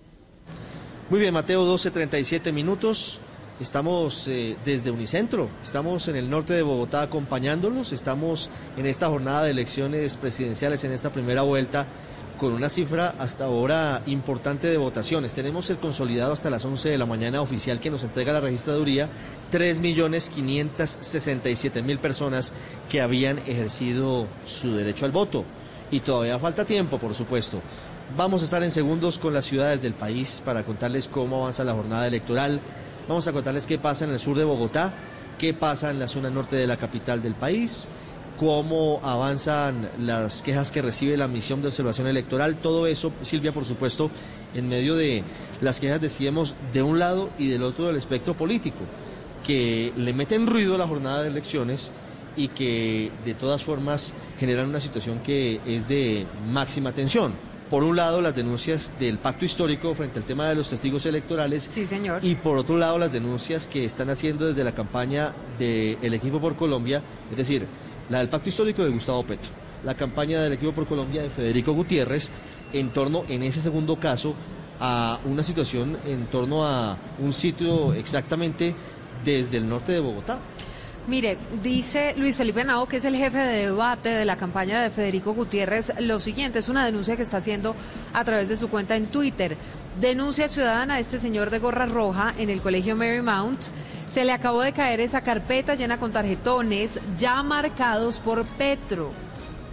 Muy bien, Mateo, 12.37 minutos. Estamos eh, desde Unicentro, estamos en el norte de Bogotá acompañándolos, estamos en esta jornada de elecciones presidenciales, en esta primera vuelta, con una cifra hasta ahora importante de votaciones. Tenemos el consolidado hasta las 11 de la mañana oficial que nos entrega la registraduría, 3.567.000 personas que habían ejercido su derecho al voto. Y todavía falta tiempo, por supuesto. Vamos a estar en segundos con las ciudades del país para contarles cómo avanza la jornada electoral. Vamos a contarles qué pasa en el sur de Bogotá, qué pasa en la zona norte de la capital del país, cómo avanzan las quejas que recibe la misión de observación electoral. Todo eso, Silvia, por supuesto, en medio de las quejas, decíamos, de un lado y del otro del espectro político, que le meten ruido a la jornada de elecciones y que de todas formas generan una situación que es de máxima tensión por un lado las denuncias del pacto histórico frente al tema de los testigos electorales. Sí, señor. Y por otro lado las denuncias que están haciendo desde la campaña del equipo por Colombia, es decir, la del pacto histórico de Gustavo Petro, la campaña del equipo por Colombia de Federico Gutiérrez en torno, en ese segundo caso, a una situación en torno a un sitio exactamente desde el norte de Bogotá. Mire, dice Luis Felipe Nao, que es el jefe de debate de la campaña de Federico Gutiérrez, lo siguiente, es una denuncia que está haciendo a través de su cuenta en Twitter. Denuncia ciudadana a este señor de gorra roja en el colegio Marymount. Se le acabó de caer esa carpeta llena con tarjetones ya marcados por Petro.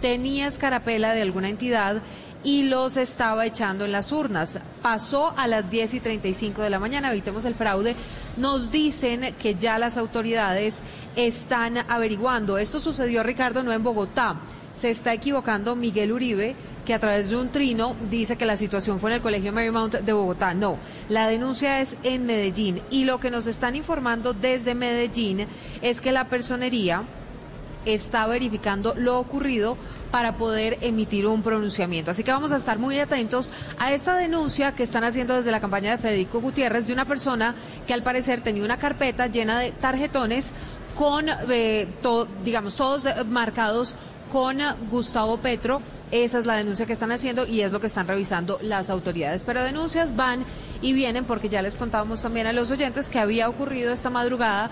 Tenía escarapela de alguna entidad y los estaba echando en las urnas. Pasó a las 10 y 35 de la mañana, evitemos el fraude. Nos dicen que ya las autoridades están averiguando. Esto sucedió, Ricardo, no en Bogotá. Se está equivocando Miguel Uribe, que a través de un trino dice que la situación fue en el Colegio Marymount de Bogotá. No, la denuncia es en Medellín. Y lo que nos están informando desde Medellín es que la personería está verificando lo ocurrido para poder emitir un pronunciamiento. Así que vamos a estar muy atentos a esta denuncia que están haciendo desde la campaña de Federico Gutiérrez de una persona que al parecer tenía una carpeta llena de tarjetones con, eh, digamos, todos marcados con Gustavo Petro. Esa es la denuncia que están haciendo y es lo que están revisando las autoridades. Pero denuncias van y vienen porque ya les contábamos también a los oyentes que había ocurrido esta madrugada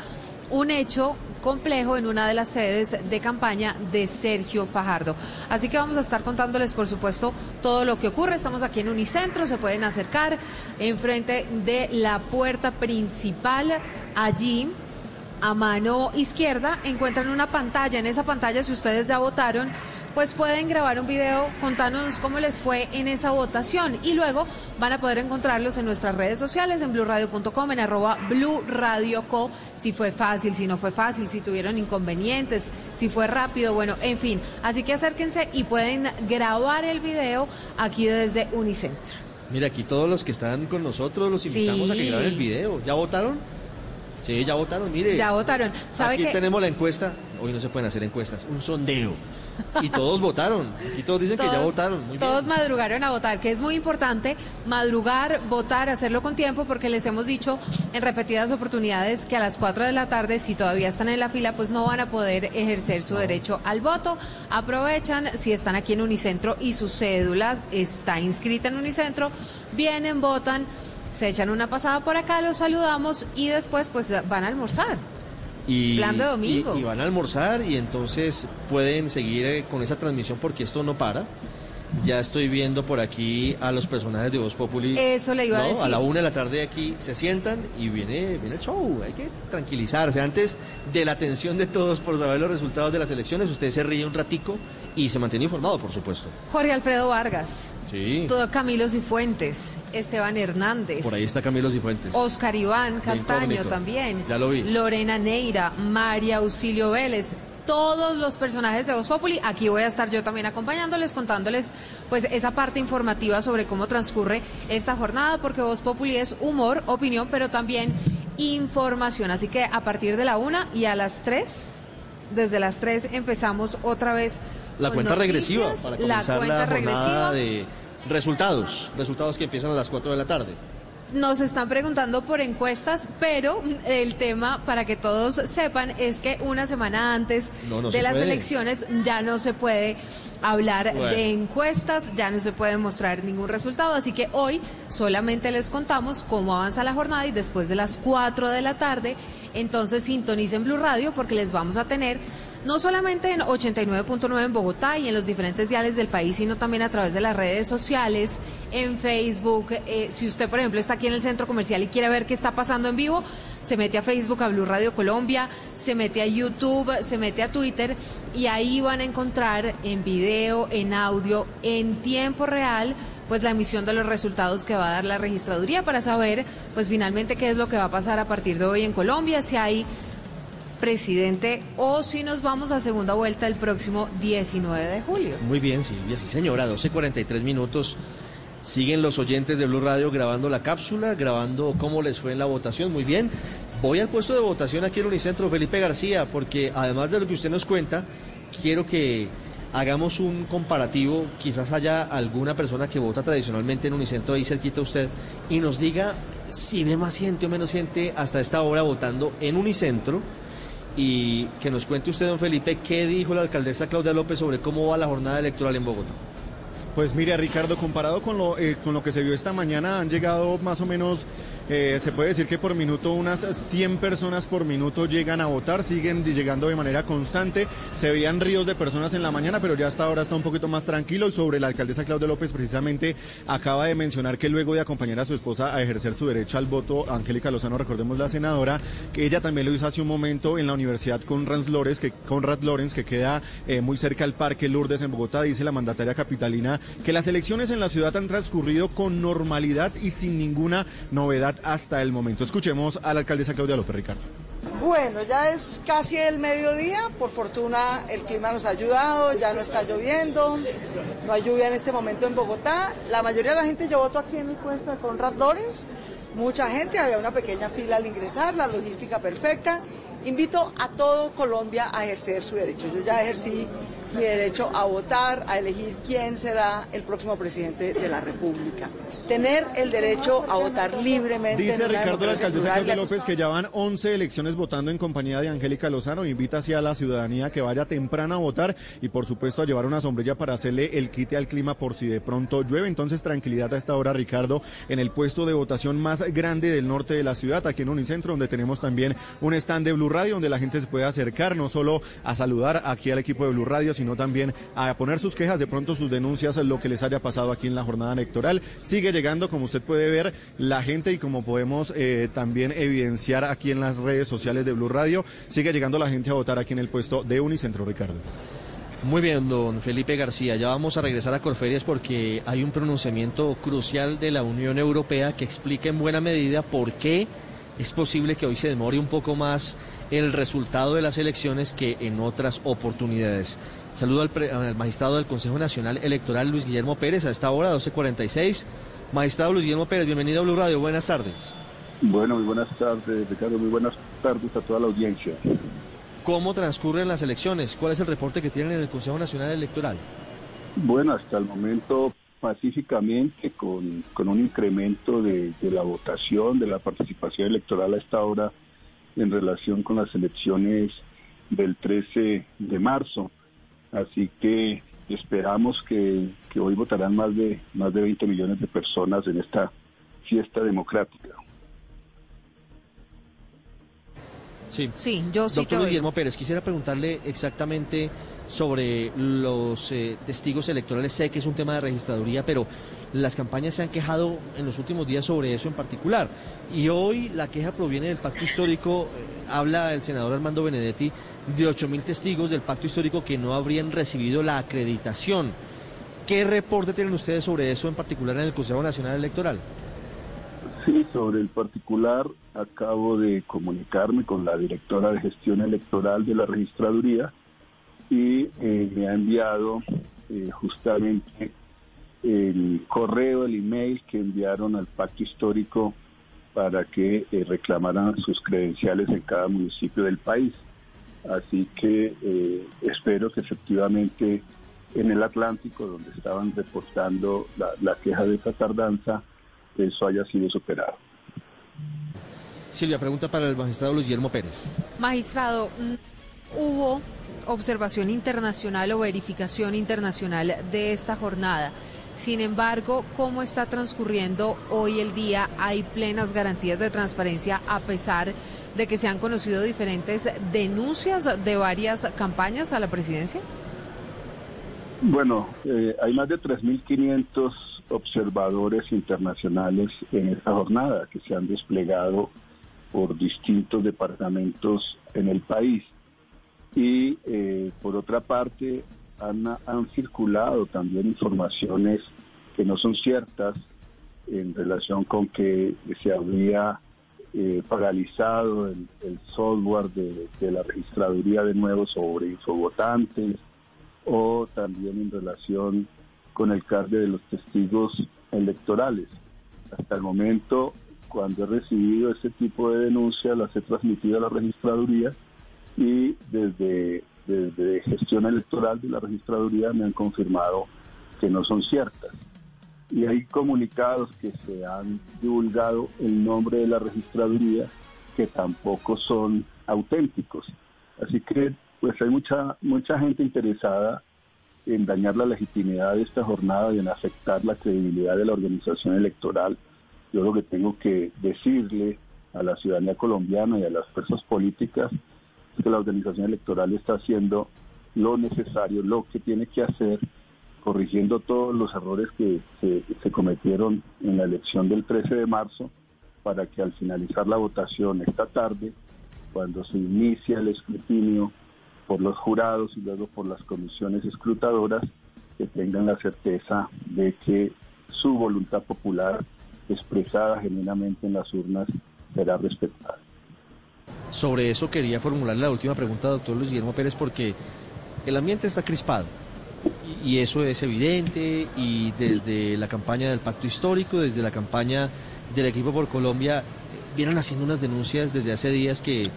un hecho complejo en una de las sedes de campaña de Sergio Fajardo. Así que vamos a estar contándoles, por supuesto, todo lo que ocurre. Estamos aquí en Unicentro, se pueden acercar enfrente de la puerta principal. Allí a mano izquierda encuentran una pantalla. En esa pantalla, si ustedes ya votaron, pues pueden grabar un video contándonos cómo les fue en esa votación y luego van a poder encontrarlos en nuestras redes sociales, en blurradio.com, en arroba blurradioco, si fue fácil, si no fue fácil, si tuvieron inconvenientes, si fue rápido, bueno, en fin. Así que acérquense y pueden grabar el video aquí desde Unicentro. Mira, aquí todos los que están con nosotros los invitamos a que graben el video. ¿Ya votaron? Sí, ya votaron, mire. Ya votaron. ¿Sabe Aquí tenemos la encuesta. Hoy no se pueden hacer encuestas. Un sondeo. Y todos votaron. Y todos dicen que ya votaron. Muy todos madrugaron a votar, que es muy importante madrugar, votar, hacerlo con tiempo, porque les hemos dicho en repetidas oportunidades que a las 4 de la tarde, si todavía están en la fila, pues no van a poder ejercer su derecho al voto. Aprovechan, si están aquí en Unicentro y su cédula está inscrita en Unicentro, vienen, votan se echan una pasada por acá, los saludamos y después pues van a almorzar. Y, Plan de domingo. Y, van a almorzar y entonces pueden seguir eh, con esa transmisión porque esto no para. Ya estoy viendo por aquí a los personajes de Voz Populi. Eso le iba a decir. A la una de la tarde aquí se sientan y viene, viene el show. Hay que tranquilizarse. Antes de la atención de todos por saber los resultados de las elecciones, usted se ríe un ratico y se mantiene informado, por supuesto. Jorge Alfredo Vargas. Sí. Todo Camilo Cifuentes, Esteban Hernández. Por ahí está Camilo Cifuentes. Oscar Iván Castaño también. Ya lo vi. Lorena Neira, María Auxilio Vélez. Todos los personajes de Voz Populi, aquí voy a estar yo también acompañándoles, contándoles pues esa parte informativa sobre cómo transcurre esta jornada, porque Voz Populi es humor, opinión, pero también información. Así que a partir de la una y a las tres, desde las tres empezamos otra vez la cuenta regresiva para comenzar la, cuenta jornada de resultados, resultados que empiezan a las 4 de la tarde. Nos están preguntando por encuestas, pero el tema, para que todos sepan, es que una semana antes de las elecciones ya no se puede hablar de encuestas, ya no se puede mostrar ningún resultado, así que hoy solamente les contamos cómo avanza la jornada y después de las 4 de la tarde, entonces sintonicen Blue Radio porque les vamos a tener no solamente en 89.9 en Bogotá y en los diferentes diales del país, sino también a través de las redes sociales, en Facebook. Eh, si usted, por ejemplo, está aquí en el centro comercial y quiere ver qué está pasando en vivo, se mete a Facebook, a Blue Radio Colombia, se mete a YouTube, se mete a Twitter y ahí van a encontrar en video, en audio, en tiempo real pues la emisión de los resultados que va a dar la registraduría para saber pues finalmente qué es lo que va a pasar a partir de hoy en Colombia, si hay presidente o si nos vamos a segunda vuelta el próximo 19 de julio. Muy bien, Silvia, sí señora, 12.43 minutos. Siguen los oyentes de Blue Radio grabando la cápsula, grabando cómo les fue en la votación. Muy bien. Voy al puesto de votación aquí en Unicentro, Felipe García, porque además de lo que usted nos cuenta, quiero que hagamos un comparativo. Quizás haya alguna persona que vota tradicionalmente en Unicentro ahí cerquita a usted y nos diga si ve más gente o menos gente hasta esta hora votando en Unicentro y que nos cuente usted, don Felipe, qué dijo la alcaldesa Claudia López sobre cómo va la jornada electoral en Bogotá. Pues mire, Ricardo, comparado con lo, eh, con lo que se vio esta mañana, han llegado más o menos eh, se puede decir que por minuto unas 100 personas por minuto llegan a votar, siguen llegando de manera constante. Se veían ríos de personas en la mañana, pero ya hasta ahora está un poquito más tranquilo. Y sobre la alcaldesa Claudia López, precisamente acaba de mencionar que luego de acompañar a su esposa a ejercer su derecho al voto, Angélica Lozano, recordemos la senadora, que ella también lo hizo hace un momento en la Universidad Conrad Lorenz, que, Conrad Lorenz, que queda eh, muy cerca al Parque Lourdes en Bogotá, dice la mandataria capitalina que las elecciones en la ciudad han transcurrido con normalidad y sin ninguna novedad hasta el momento. Escuchemos a la alcaldesa Claudia López Ricardo. Bueno, ya es casi el mediodía, por fortuna el clima nos ha ayudado, ya no está lloviendo, no hay lluvia en este momento en Bogotá. La mayoría de la gente yo voto aquí en el puesto de Conrad Lorenz, mucha gente, había una pequeña fila al ingresar, la logística perfecta. Invito a todo Colombia a ejercer su derecho. Yo ya ejercí mi derecho a votar, a elegir quién será el próximo presidente de la República tener el derecho a votar libremente. Dice Ricardo la alcaldesa Claudia López que ya van 11 elecciones votando en compañía de Angélica Lozano. Invita así a la ciudadanía que vaya temprano a votar y por supuesto a llevar una sombrilla para hacerle el quite al clima por si de pronto llueve. Entonces tranquilidad a esta hora Ricardo en el puesto de votación más grande del norte de la ciudad, aquí en Unicentro, donde tenemos también un stand de Blue Radio donde la gente se puede acercar no solo a saludar aquí al equipo de Blue Radio, sino también a poner sus quejas, de pronto sus denuncias, lo que les haya pasado aquí en la jornada electoral. Sigue llegando, como usted puede ver, la gente y como podemos eh, también evidenciar aquí en las redes sociales de Blue Radio, sigue llegando la gente a votar aquí en el puesto de Unicentro, Ricardo. Muy bien, don Felipe García. Ya vamos a regresar a Corferias porque hay un pronunciamiento crucial de la Unión Europea que explica en buena medida por qué es posible que hoy se demore un poco más el resultado de las elecciones que en otras oportunidades. Saludo al, magistrado del Consejo Nacional Electoral, Luis Guillermo Pérez, a esta hora, 12.46. Magistrado Luis Guillermo Pérez, bienvenido a Blue Radio, buenas tardes. Bueno, muy buenas tardes, Ricardo, muy buenas tardes a toda la audiencia. ¿Cómo transcurren las elecciones? ¿Cuál es el reporte que tienen en el Consejo Nacional Electoral? Bueno, hasta el momento pacíficamente, con, un incremento de, de, la votación, de la participación electoral a esta hora en relación con las elecciones del 13 de marzo. Así que esperamos que, hoy votarán más de, más de 20 millones de personas en esta fiesta democrática. Sí, sí yo sí Doctor Guillermo Pérez, quisiera preguntarle exactamente sobre los eh, testigos electorales. Sé que es un tema de registraduría, pero las campañas se han quejado en los últimos días sobre eso en particular. Y hoy la queja proviene del pacto histórico, eh, habla el senador Armando Benedetti de 8.000 testigos del pacto histórico que no habrían recibido la acreditación. ¿Qué reporte tienen ustedes sobre eso en particular en el Consejo Nacional Electoral? Sí, sobre el particular acabo de comunicarme con la directora de gestión electoral de la registraduría y eh, me ha enviado eh, justamente el correo, el email que enviaron al pacto histórico para que eh, reclamaran sus credenciales en cada municipio del país. Así que eh, espero que efectivamente en el Atlántico, donde estaban reportando la, queja de esa tardanza, eso haya sido superado. Silvia, pregunta para el magistrado Luis Guillermo Pérez. Magistrado, mm, ¿hubo observación internacional o verificación internacional de esta jornada? Sin embargo, ¿cómo está transcurriendo hoy el día? ¿Hay plenas garantías de transparencia a pesar de que se han conocido diferentes denuncias de varias campañas a la presidencia? Bueno, eh, hay más de 3.500 observadores internacionales en esta jornada que se han desplegado por distintos departamentos en el país. Y eh, por otra parte, han, circulado también informaciones que no son ciertas en relación con que se habría eh, paralizado el, software de, la registraduría de nuevo sobre infovotantes o también en relación con el cargo de los testigos electorales. Hasta el momento, cuando he recibido ese tipo de denuncias, las he transmitido a la registraduría y desde desde gestión electoral de la registraduría me han confirmado que no son ciertas. Y hay comunicados que se han divulgado el nombre de la registraduría que tampoco son auténticos. Así que pues hay mucha, mucha gente interesada en dañar la legitimidad de esta jornada y en afectar la credibilidad de la organización electoral. Yo lo que tengo que decirle a la ciudadanía colombiana y a las fuerzas políticas que la organización electoral está haciendo lo necesario, lo que tiene que hacer, corrigiendo todos los errores que se, se cometieron en la elección del 13 de marzo, para que al finalizar la votación esta tarde, cuando se inicia el escrutinio por los jurados y luego por las comisiones escrutadoras, que tengan la certeza de que su voluntad popular expresada genuinamente en las urnas será respetada. Sobre eso quería formularle la última pregunta, doctor Luis Guillermo Pérez, porque el ambiente está crispado. Y, eso es evidente y desde la campaña del pacto histórico, desde la campaña del equipo por Colombia, vienen haciendo unas denuncias desde hace días que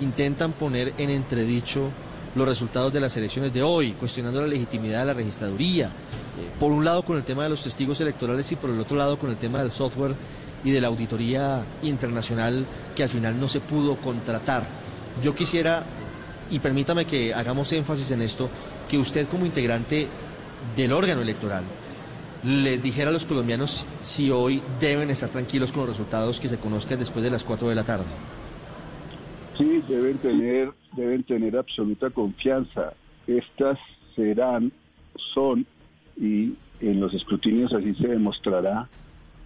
intentan poner en entredicho los resultados de las elecciones de hoy, cuestionando la legitimidad de la registraduría, eh, por un lado con el tema de los testigos electorales y por el otro lado con el tema del software y de la auditoría internacional que al final no se pudo contratar. Yo quisiera, y permítame que hagamos énfasis en esto, que usted como integrante del órgano electoral les dijera a los colombianos si hoy deben estar tranquilos con los resultados que se conozcan después de las 4 de la tarde. Sí, deben tener, deben tener absoluta confianza. Estas serán, son, y en los escrutinios así se demostrará,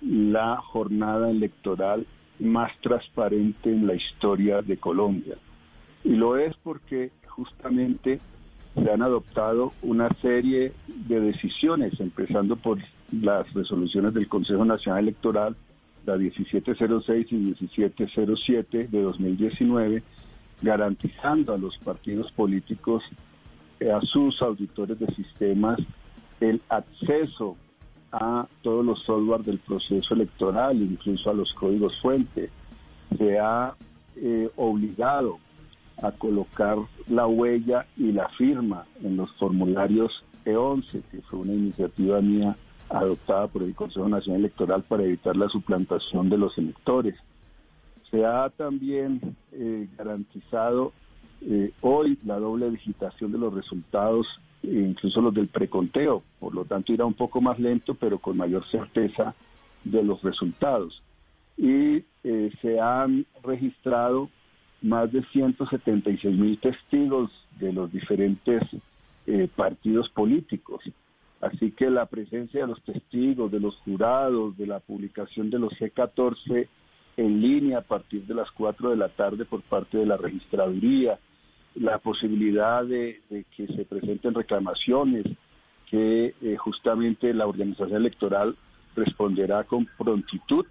la jornada electoral más transparente en la historia de Colombia. Y lo es porque justamente se han adoptado una serie de decisiones, empezando por las resoluciones del Consejo Nacional Electoral, la 1706 y 1707 de 2019, garantizando a los partidos políticos, eh, a sus auditores de sistemas, el acceso a todos los software del proceso electoral, incluso a los códigos fuente. Se ha eh, obligado a colocar la huella y la firma en los formularios E11, que fue una iniciativa mía adoptada por el Consejo Nacional Electoral para evitar la suplantación de los electores. Se ha también eh, garantizado eh, hoy la doble digitación de los resultados, incluso los del preconteo, por lo tanto irá un poco más lento, pero con mayor certeza de los resultados. Y eh, se han registrado más de 176 mil testigos de los diferentes partidos políticos. Así que la presencia de los testigos, de los jurados, de la publicación de los C14 en línea a partir de las 4 de la tarde por parte de la registraduría, la posibilidad de, que se presenten reclamaciones, que eh, justamente la organización electoral responderá con prontitud,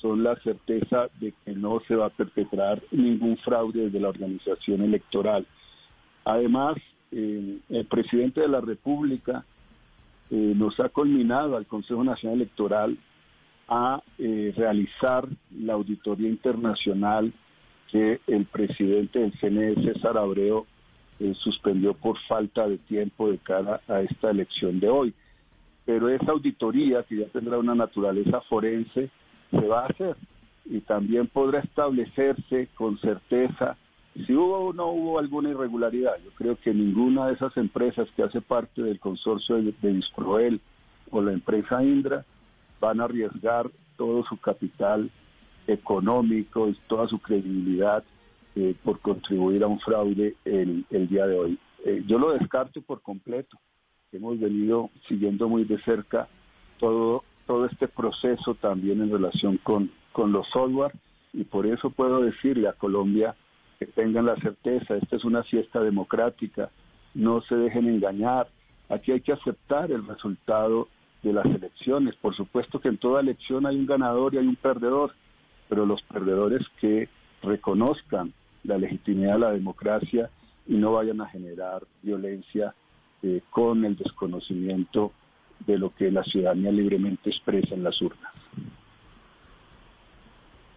son la certeza de que no se va a perpetrar ningún fraude desde la organización electoral. Además, eh, el presidente de la República eh, nos ha culminado al Consejo Nacional Electoral a realizar la auditoría internacional que el presidente del CNE, César Abreu, eh, suspendió por falta de tiempo de cara a esta elección de hoy. Pero esa auditoría, que ya tendrá una naturaleza forense, se va a hacer y también podrá establecerse con certeza si hubo o no hubo alguna irregularidad, yo creo que ninguna de esas empresas que hace parte del consorcio de, de o la empresa Indra van a arriesgar todo su capital económico y toda su credibilidad eh, por contribuir a un fraude el, día de hoy. Eh, yo lo descarto por completo. Hemos venido siguiendo muy de cerca todo, todo este proceso también en relación con, con los software y por eso puedo decirle a Colombia que tengan la certeza, esta es una siesta democrática, no se dejen engañar, aquí hay que aceptar el resultado de las elecciones. Por supuesto que en toda elección hay un ganador y hay un perdedor, pero los perdedores que reconozcan la legitimidad de la democracia y no vayan a generar violencia eh, con el desconocimiento de lo que la ciudadanía libremente expresa en las urnas.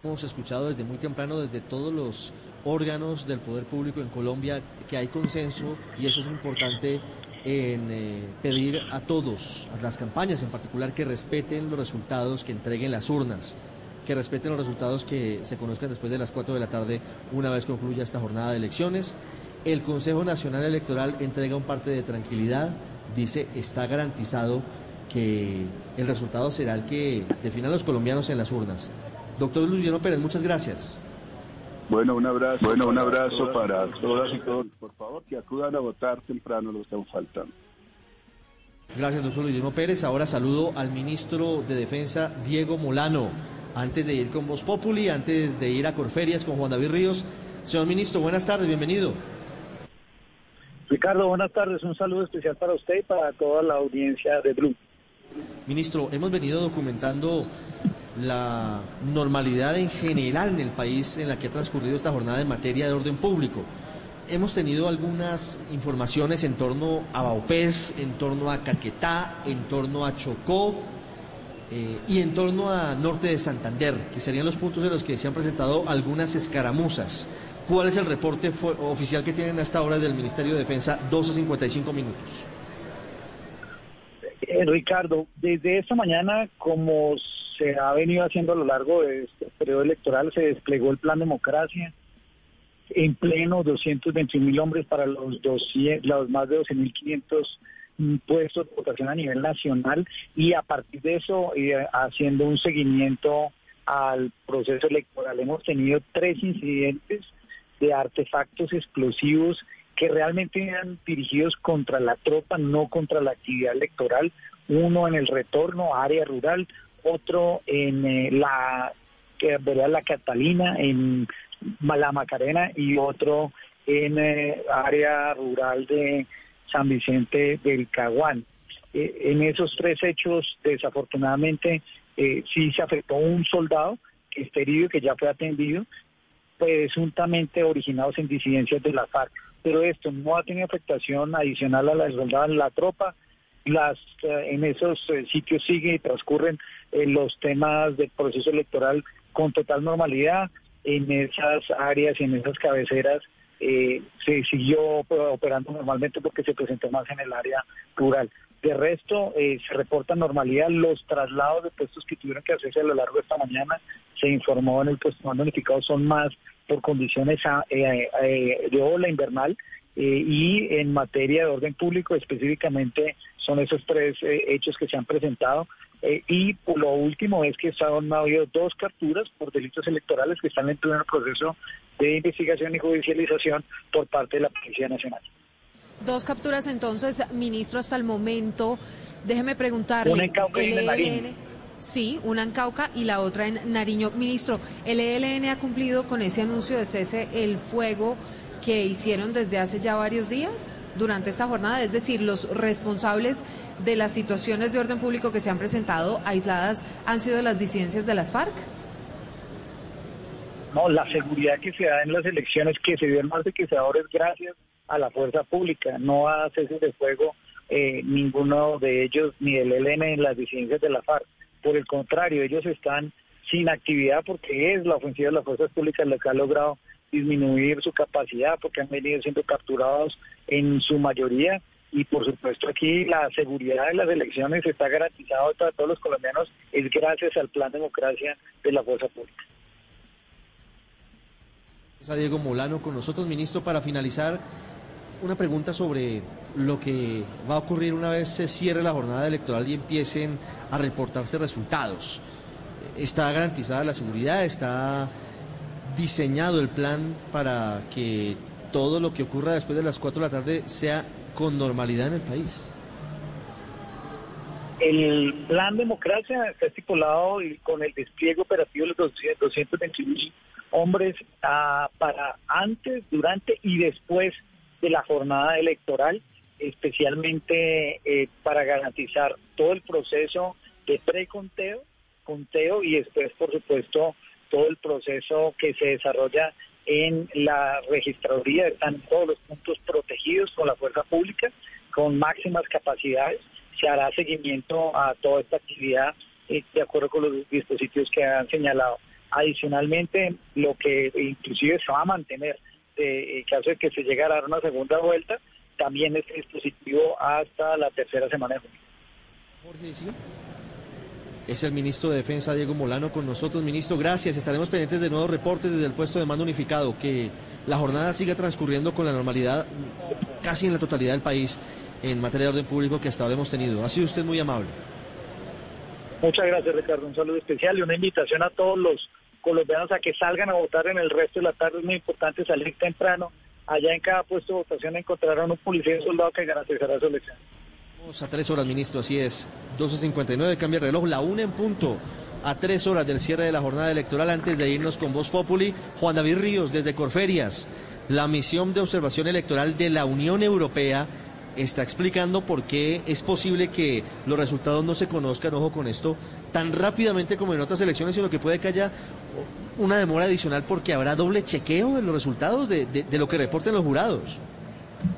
Hemos escuchado desde muy temprano, desde todos los órganos del poder público en Colombia, que hay consenso y eso es importante en eh, pedir a todos, a las campañas en particular, que respeten los resultados que entreguen las urnas. Que respeten los resultados que se conozcan después de las 4 de la tarde, una vez concluya esta jornada de elecciones. El Consejo Nacional Electoral entrega un parte de tranquilidad, dice está garantizado que el resultado será el que definan los colombianos en las urnas. Doctor Luciano Pérez, muchas gracias. Bueno, un abrazo. Bueno, un abrazo para todas y todos. Por favor, que acudan a votar temprano, lo están faltando. Gracias, doctor Luciano Pérez. Ahora saludo al ministro de Defensa, Diego Molano. Antes de ir con Voz Populi, antes de ir a Corferias con Juan David Ríos. Señor ministro, buenas tardes, bienvenido. Ricardo, buenas tardes. Un saludo especial para usted y para toda la audiencia de Blue. Ministro, hemos venido documentando la normalidad en general en el país en la que ha transcurrido esta jornada en materia de orden público. Hemos tenido algunas informaciones en torno a Baupés, en torno a Caquetá, en torno a Chocó eh, y en torno a Norte de Santander, que serían los puntos en los que se han presentado algunas escaramuzas. ¿Cuál es el reporte oficial que tienen hasta ahora del Ministerio de Defensa? 12.55 minutos. Eh, Ricardo, desde esta mañana, como se ha venido haciendo a lo largo de este periodo electoral, se desplegó el plan democracia en pleno 221 mil hombres para los, 200, los más de 12.500 puestos de votación a nivel nacional y a partir de eso eh, haciendo un seguimiento al proceso electoral. Hemos tenido tres incidentes de artefactos explosivos que realmente eran dirigidos contra la tropa, no contra la actividad electoral. Uno en el retorno, área rural, otro en eh, la la Catalina, en la Macarena y otro en eh, área rural de San Vicente del Caguán. Eh, en esos tres hechos, desafortunadamente, sí se afectó un soldado que está herido, que ya fue atendido, presuntamente originados en disidencias de la FARC. Pero esto no ha tenido afectación adicional a la desbandada en la tropa. Las, eh, en esos eh, sitios sigue y transcurren eh, los temas del proceso electoral con total normalidad. En esas áreas y en esas cabeceras se siguió operando normalmente porque se presentó más en el área rural. De resto, se reporta normalidad. Los traslados de puestos que tuvieron que hacerse a lo largo de esta mañana, se informó en el puesto más notificado, son más por condiciones ah, eh, eh, de ola invernal eh, y en materia de orden público específicamente son esos tres hechos que se han presentado. y lo último es que han habido dos capturas por delitos electorales que están en pleno proceso de investigación y judicialización por parte de la Policía Nacional. Dos capturas entonces, ministro, hasta el momento. Déjeme preguntarle. Una en Sí, una en Cauca y la otra en Nariño. Ministro, ¿el ELN ha cumplido con ese anuncio de cese el fuego que hicieron desde hace ya varios días durante esta jornada? Es decir, los responsables de las situaciones de orden público que se han presentado aisladas han sido las disidencias de las FARC. No, la seguridad que se da en las elecciones, que se dio en más de que se ahora es gracias a la fuerza pública, no a cese de fuego eh, ninguno de ellos, ni el ELN, ni las disidencias de la FARC. Por el contrario, ellos están sin actividad porque es la ofensiva de las fuerzas públicas la que ha logrado disminuir su capacidad porque han venido siendo capturados en su mayoría y por supuesto aquí la seguridad de las elecciones está garantizada para todos los colombianos es gracias al plan democracia de la fuerza pública. A Diego Molano con nosotros, ministro, para finalizar una pregunta sobre lo que va a ocurrir una vez se cierre la jornada electoral y empiecen a reportarse resultados. ¿Está garantizada la seguridad? ¿Está diseñado el plan para que todo lo que ocurra después de las 4 de la tarde sea con normalidad en el país? El plan democracia está estipulado y con el despliegue operativo de los 221 hombres ah, para antes, durante y después de la jornada electoral, especialmente eh, para garantizar todo el proceso de preconteo, conteo y después, por supuesto, todo el proceso que se desarrolla en la registraduría. Están todos los puntos protegidos con la fuerza pública, con máximas capacidades. Se hará seguimiento a toda esta actividad eh, de acuerdo con los dispositivos que han señalado. Adicionalmente, lo que inclusive se va a mantener en caso de que se llegara a dar una segunda vuelta, también este dispositivo hasta la tercera semana de junio. Jorge, ¿sí? Es el ministro de Defensa, Diego Molano, con nosotros. Ministro, gracias. Estaremos pendientes de nuevos reportes desde el puesto de mando unificado. Que la jornada siga transcurriendo con la normalidad casi en la totalidad del país en materia de orden público que hasta ahora hemos tenido. Ha sido usted muy amable. Muchas gracias, Ricardo. Un saludo especial y una invitación a todos los colombianos a que salgan a votar en el resto de la tarde. Es muy importante salir temprano. Allá en cada puesto de votación encontrarán un policía y un soldado que garantizará su elección. A tres horas, ministro, así es. 12.59, cambia el reloj, la una en punto. A tres horas del cierre de la jornada electoral, antes de irnos con Voz Populi, Juan David Ríos, desde Corferias. La misión de observación electoral de la Unión Europea está explicando por qué es posible que los resultados no se conozcan, ojo con esto, tan rápidamente como en otras elecciones, sino que puede que haya una demora adicional porque habrá doble chequeo de los resultados de lo que reporten los jurados.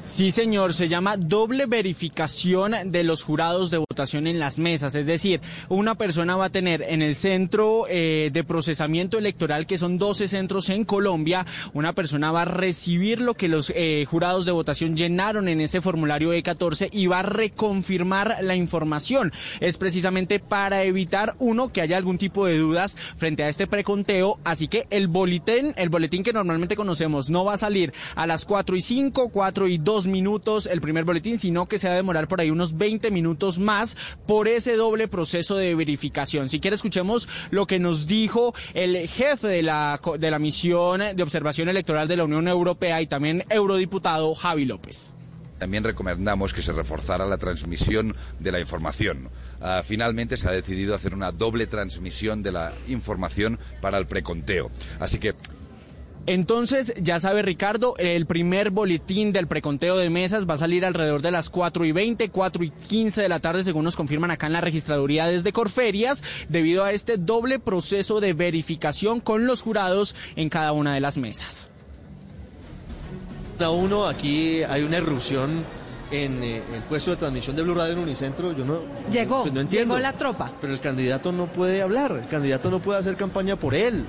Sí, señor, se llama doble verificación de los jurados de votación en las mesas. Es decir, una persona va a tener en el centro eh, de procesamiento electoral, que son 12 centros en Colombia, una persona va a recibir lo que los eh, jurados de votación llenaron en ese formulario E14 y va a reconfirmar la información. Es precisamente para evitar, uno, que haya algún tipo de dudas frente a este preconteo. Así que el boletín, el boletín que normalmente conocemos, no va a salir a las 4 y 5, 4 y 2 minutos el primer boletín, sino que se va a demorar por ahí unos 20 minutos más por ese doble proceso de verificación. Si quiere, escuchemos lo que nos dijo el jefe de la, de la misión de observación electoral de la Unión Europea y también eurodiputado Javi López. También recomendamos que se reforzara la transmisión de la información. Uh, finalmente se ha decidido hacer una doble transmisión de la información para el preconteo. Así que entonces, ya sabe Ricardo, el primer boletín del preconteo de mesas va a salir alrededor de las 4 y 20, 4 y 15 de la tarde, según nos confirman acá en la registraduría desde Corferias, debido a este doble proceso de verificación con los jurados en cada una de las mesas. A uno, aquí hay una erupción en eh, el puesto de transmisión de Blue Radio en Unicentro, yo no, llegó, pues no entiendo. llegó la tropa. Pero el candidato no puede hablar, el candidato no puede hacer campaña por él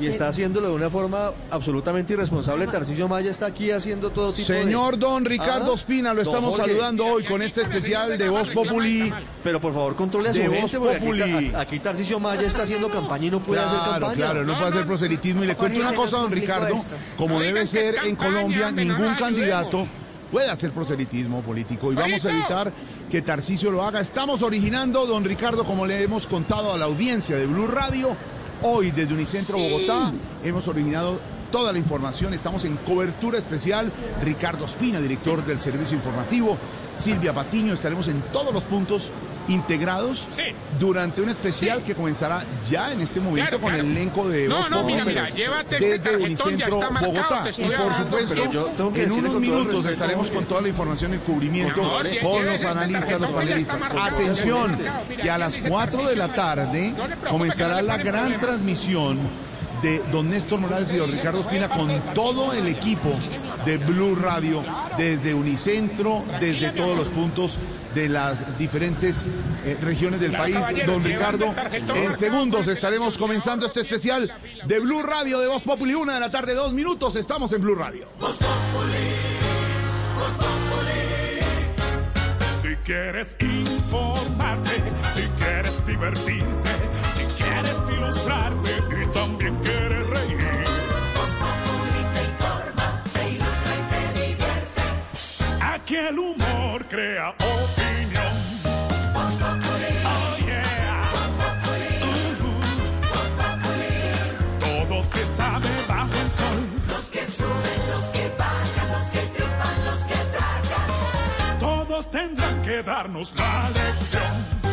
y está haciéndolo de una forma absolutamente irresponsable. Tarcisio Maya está aquí haciendo todo tipo Señor de... don Ricardo Ah, Espina, lo estamos Jorge. saludando hoy con este especial de Voz Populi. Pero por favor, controle a su De Voz gente, aquí, Populi. aquí Tarcisio Maya está haciendo campaña y no puede hacer Claro, campaña. claro, no puede hacer proselitismo. Y le cuento una cosa, don Ricardo, esto. como No debe ser en campaña, Colombia, ningún candidato puede hacer proselitismo político y vamos a evitar que Tarcisio lo haga. Estamos originando, don Ricardo, como le hemos contado a la audiencia de Blue Radio, hoy desde Unicentro Sí. Bogotá, hemos originado toda la información. Estamos en cobertura especial. Ricardo Espina, director del servicio informativo. Silvia Patiño, estaremos en todos los puntos integrados durante un especial que comenzará ya en este momento Claro, con claro. el elenco de No, no, Populi. mira, mira, llévate este desde ya Unicentro está Bogotá. Y por supuesto, pero yo tengo que en unos minutos respeto, estaremos con toda la información y cubrimiento con los este analistas, los panelistas. Atención, que a las 4 de la tarde comenzará la gran transmisión de don Néstor Morales y don Ricardo Espina con todo el equipo de Blue Radio, desde Unicentro, desde todos los puntos de las diferentes eh, regiones del país. Don Ricardo, en segundos estaremos comenzando este especial de Blue Radio de Voz Populi, una de la tarde, dos minutos, estamos en Blue Radio. Si quieres informarte, si quieres divertirte, si quieres ilustrarte y también quieres reír. te informa, te ilustra y te divierte. Aquí el humor crea sol. Los que suben, los que bajan, los que triunfan, los que tragan. Todos tendrán que darnos la lección.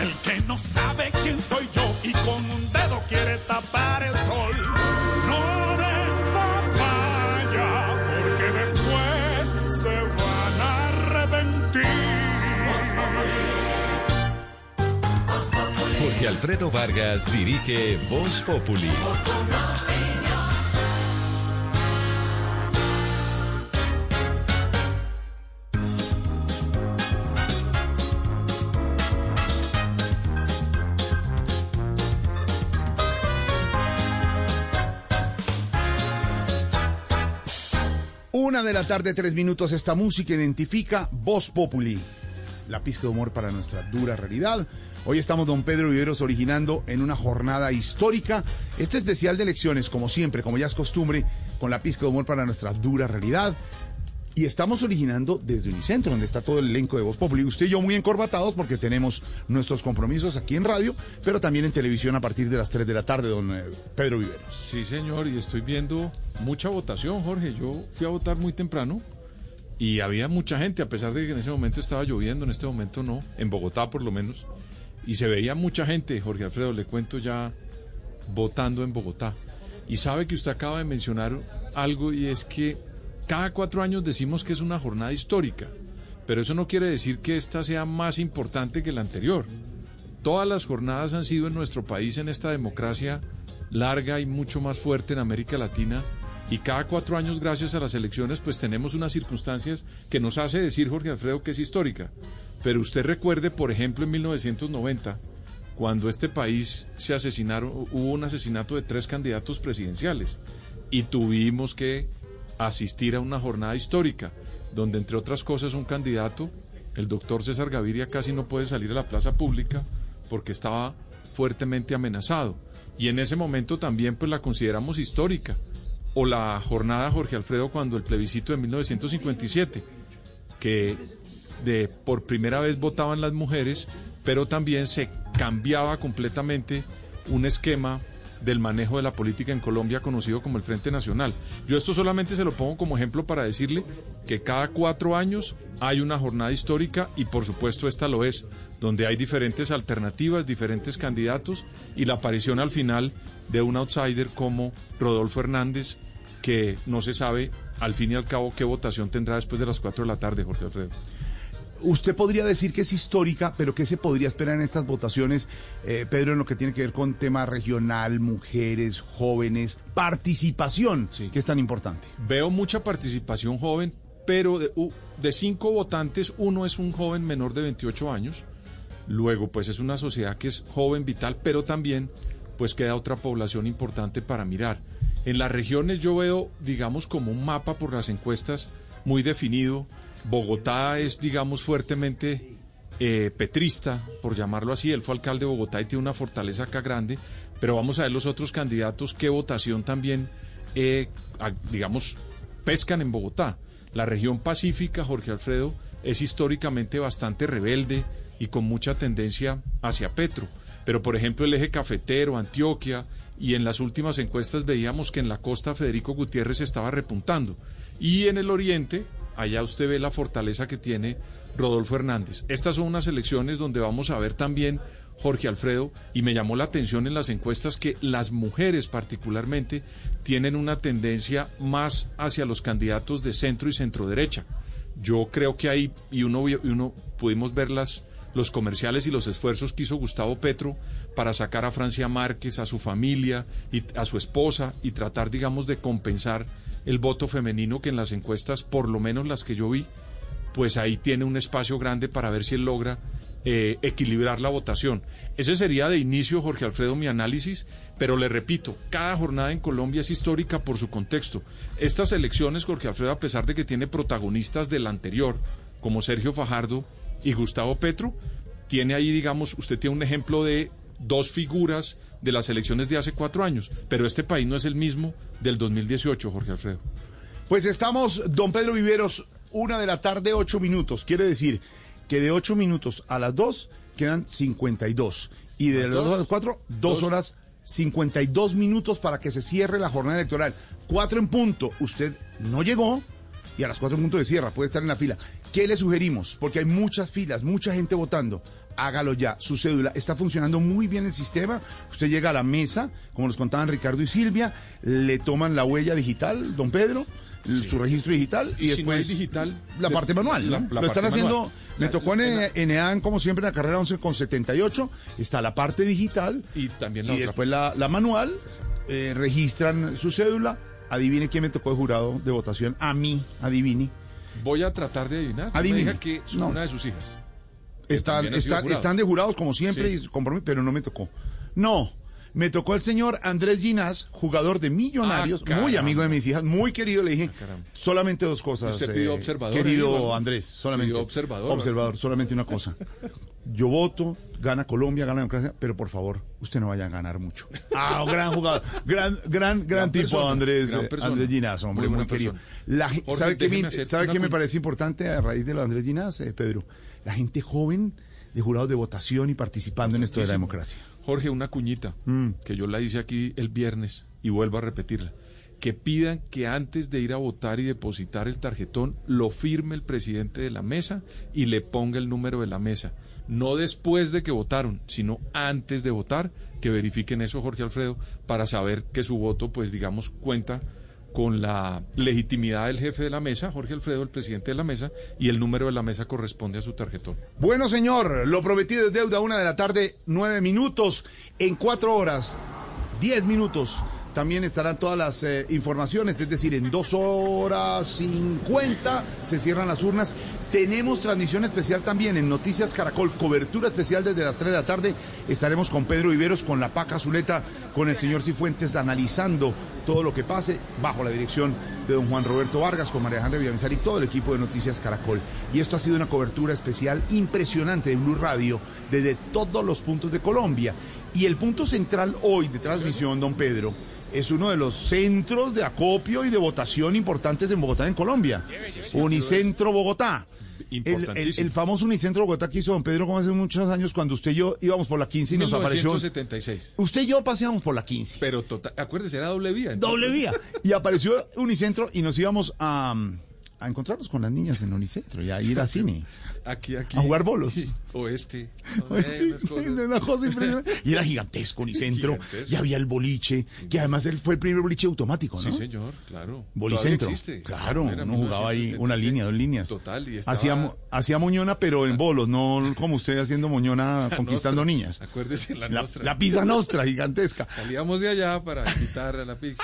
El que no sabe quién soy yo y con un dedo quiere tapar el sol. Alfredo Vargas dirige Voz Populi. Una de la tarde, tres minutos. Esta música identifica Voz Populi, la pizca de humor para nuestra dura realidad. Hoy estamos, don Pedro Viveros, originando en una jornada histórica este especial de elecciones, como siempre, como ya es costumbre, con la pizca de humor para nuestra dura realidad. Y estamos originando desde Unicentro, donde está todo el elenco de Voz Populi. Usted y yo muy encorbatados porque tenemos nuestros compromisos aquí en radio, pero también en televisión a partir de las 3 de la tarde, don eh, Pedro Viveros. Sí, señor, y estoy viendo mucha votación, Jorge. Yo fui a votar muy temprano y había mucha gente, a pesar de que en ese momento estaba lloviendo, en este momento no, en Bogotá por lo menos. Y se veía mucha gente, Jorge Alfredo, le cuento ya, votando en Bogotá. Y sabe que usted acaba de mencionar algo y es que cada cuatro años decimos que es una jornada histórica, pero eso no quiere decir que esta sea más importante que la anterior. Todas las jornadas han sido en nuestro país, en esta democracia larga y mucho más fuerte en América Latina, y cada cuatro años, gracias a las elecciones, pues tenemos unas circunstancias que nos hace decir, Jorge Alfredo, que es histórica. Pero usted recuerde, por ejemplo, en 1990, cuando este país se asesinaron, hubo un asesinato de tres candidatos presidenciales y tuvimos que asistir a una jornada histórica, donde entre otras cosas un candidato, el doctor César Gaviria, casi no puede salir a la plaza pública porque estaba fuertemente amenazado. Y en ese momento también pues la consideramos histórica. O la jornada Jorge Alfredo cuando el plebiscito de 1957, que de por primera vez votaban las mujeres, pero también se cambiaba completamente un esquema del manejo de la política en Colombia conocido como el Frente Nacional. Yo esto solamente se lo pongo como ejemplo para decirle que cada cuatro años hay una jornada histórica y por supuesto esta lo es, donde hay diferentes alternativas, diferentes candidatos y la aparición al final de un outsider como Rodolfo Hernández, que no se sabe al fin y al cabo qué votación tendrá después de las cuatro de la tarde, Jorge Alfredo. Usted podría decir que es histórica, pero ¿qué se podría esperar en estas votaciones, eh, Pedro, en lo que tiene que ver con tema regional, mujeres, jóvenes, participación, que es tan importante? Veo mucha participación joven, pero de, de cinco votantes, uno es un joven menor de 28 años. Luego, pues es una sociedad que es joven, vital, pero también pues queda otra población importante para mirar. En las regiones yo veo, digamos, como un mapa por las encuestas muy definido. Bogotá es, digamos, fuertemente eh, petrista, por llamarlo así. Él fue alcalde de Bogotá y tiene una fortaleza acá grande. Pero vamos a ver los otros candidatos, qué votación también, eh, digamos, pescan en Bogotá. La región pacífica, Jorge Alfredo, es históricamente bastante rebelde y con mucha tendencia hacia Petro. Pero, por ejemplo, el eje cafetero, Antioquia, y en las últimas encuestas veíamos que en la costa Federico Gutiérrez estaba repuntando. Y en el oriente, allá usted ve la fortaleza que tiene Rodolfo Hernández. Estas son unas elecciones donde vamos a ver también Jorge Alfredo, y me llamó la atención en las encuestas que las mujeres particularmente tienen una tendencia más hacia los candidatos de centro y centro derecha. Yo creo que ahí, y uno, y uno pudimos ver las, los comerciales y los esfuerzos que hizo Gustavo Petro para sacar a Francia Márquez, a su familia y a su esposa y tratar, digamos, de compensar el voto femenino que en las encuestas, por lo menos las que yo vi, pues ahí tiene un espacio grande para ver si él logra eh, equilibrar la votación. Ese sería de inicio, Jorge Alfredo, mi análisis, pero le repito, cada jornada en Colombia es histórica por su contexto. Estas elecciones, Jorge Alfredo, a pesar de que tiene protagonistas del anterior, como Sergio Fajardo y Gustavo Petro, tiene ahí, digamos, usted tiene un ejemplo de dos figuras de las elecciones de hace cuatro años, pero este país no es el mismo del 2018, Jorge Alfredo. Pues estamos, don Pedro Viveros, una de la tarde, ocho minutos. Quiere decir que de ocho minutos a las dos quedan 52. Y de las dos a las cuatro, dos Dos. horas 52 minutos para que se cierre la jornada electoral. Cuatro en punto. Usted no llegó y a las cuatro en punto de cierra, puede estar en la fila. ¿Qué le sugerimos? Porque hay muchas filas, mucha gente votando. Hágalo ya, su cédula. Está funcionando muy bien el sistema. Usted llega a la mesa, como nos contaban Ricardo y Silvia, le toman la huella digital, don Pedro, su registro digital y, si no después digital, la parte manual. la- ¿no? la Lo están haciendo, manual. me tocó en, la- en EAN, como siempre, en la carrera 11 con 78. Está la parte digital y también la y otra después la, la manual. eh, registran su cédula. Adivine quién me tocó de jurado de votación. A mí, adivine. Voy a tratar de adivinar. Me Adivine. diga que son No. una de sus hijas. Están, están, están de jurados como siempre Sí. y compromiso, pero no me tocó. No, Me tocó el señor Andrés Ginás, jugador de Millonarios, Ah, muy amigo de mis hijas, muy querido. Le dije, caramba. solamente dos cosas. Usted pidió eh, observador Querido. Andrés, solamente. Pidió observador. Observador, solamente una cosa. Yo voto, gana Colombia, gana la democracia, pero por favor, usted no vaya a ganar mucho. Ah, un gran jugador, gran, gran, gran, Gran tipo persona, Andrés, gran. Andrés Ginás, hombre, Muy querido. La Jorge, ¿Sabe qué me, sabe qué me parece importante a raíz de lo de Andrés Ginás, eh, Pedro? La gente joven de jurados de votación y participando en esto de la democracia. Jorge, una cuñita Mm. que yo la hice aquí el viernes y vuelvo a repetirla. Que pidan que antes de ir a votar y depositar el tarjetón lo firme el presidente de la mesa y le ponga el número de la mesa. No después de que votaron, sino antes de votar, que verifiquen eso, Jorge Alfredo, para saber que su voto, pues digamos, cuenta con la legitimidad del jefe de la mesa, Jorge Alfredo, el presidente de la mesa, y el número de la mesa corresponde a su tarjetón. Bueno, señor, lo prometido es deuda, una de la tarde, nueve minutos. En cuatro horas, diez minutos, también estarán todas las eh, informaciones, es decir, en dos horas cincuenta se cierran las urnas. Tenemos transmisión especial también en Noticias Caracol, cobertura especial desde las tres de la tarde. Estaremos con Pedro Viveros, con la Paca Zuleta, con el señor Cifuentes, analizando todo lo que pase bajo la dirección de don Juan Roberto Vargas, con María Alejandra Villamizar y todo el equipo de Noticias Caracol. Y esto ha sido una cobertura especial impresionante de Blue Radio desde todos los puntos de Colombia. Y el punto central hoy de transmisión, don Pedro, es uno de los centros de acopio y de votación importantes en Bogotá, en Colombia. Unicentro Bogotá. El, el- Importantísimo. el famoso Unicentro Bogotá que hizo don Pedro como hace muchos años cuando usted y yo íbamos por la 15 y nos apareció... 1976. Usted y yo paseamos por la 15. Pero total, acuérdese, era doble vía. Doble vía. Y apareció Unicentro y nos íbamos a, a encontrarnos con las niñas en Unicentro y a ir al cine. Aquí, aquí. A jugar bolos. Oeste. Este, Unas cosas. una cosa impresionante. Y era gigantesco Unicentro. Gigantesco. Y había el boliche, que además él fue el primer boliche automático, ¿no? Sí, señor, claro. Bolicentro. Existe. Claro, Era uno jugaba ahí 1976. una línea, dos líneas. Total, y estaba- Hacía, mo- hacía moñona, pero en bolos, no como usted haciendo moñona La conquistando nostra. niñas. Acuérdese, la, La, nostra. la pizza nostra, gigantesca. Salíamos de allá para invitar a la pizza.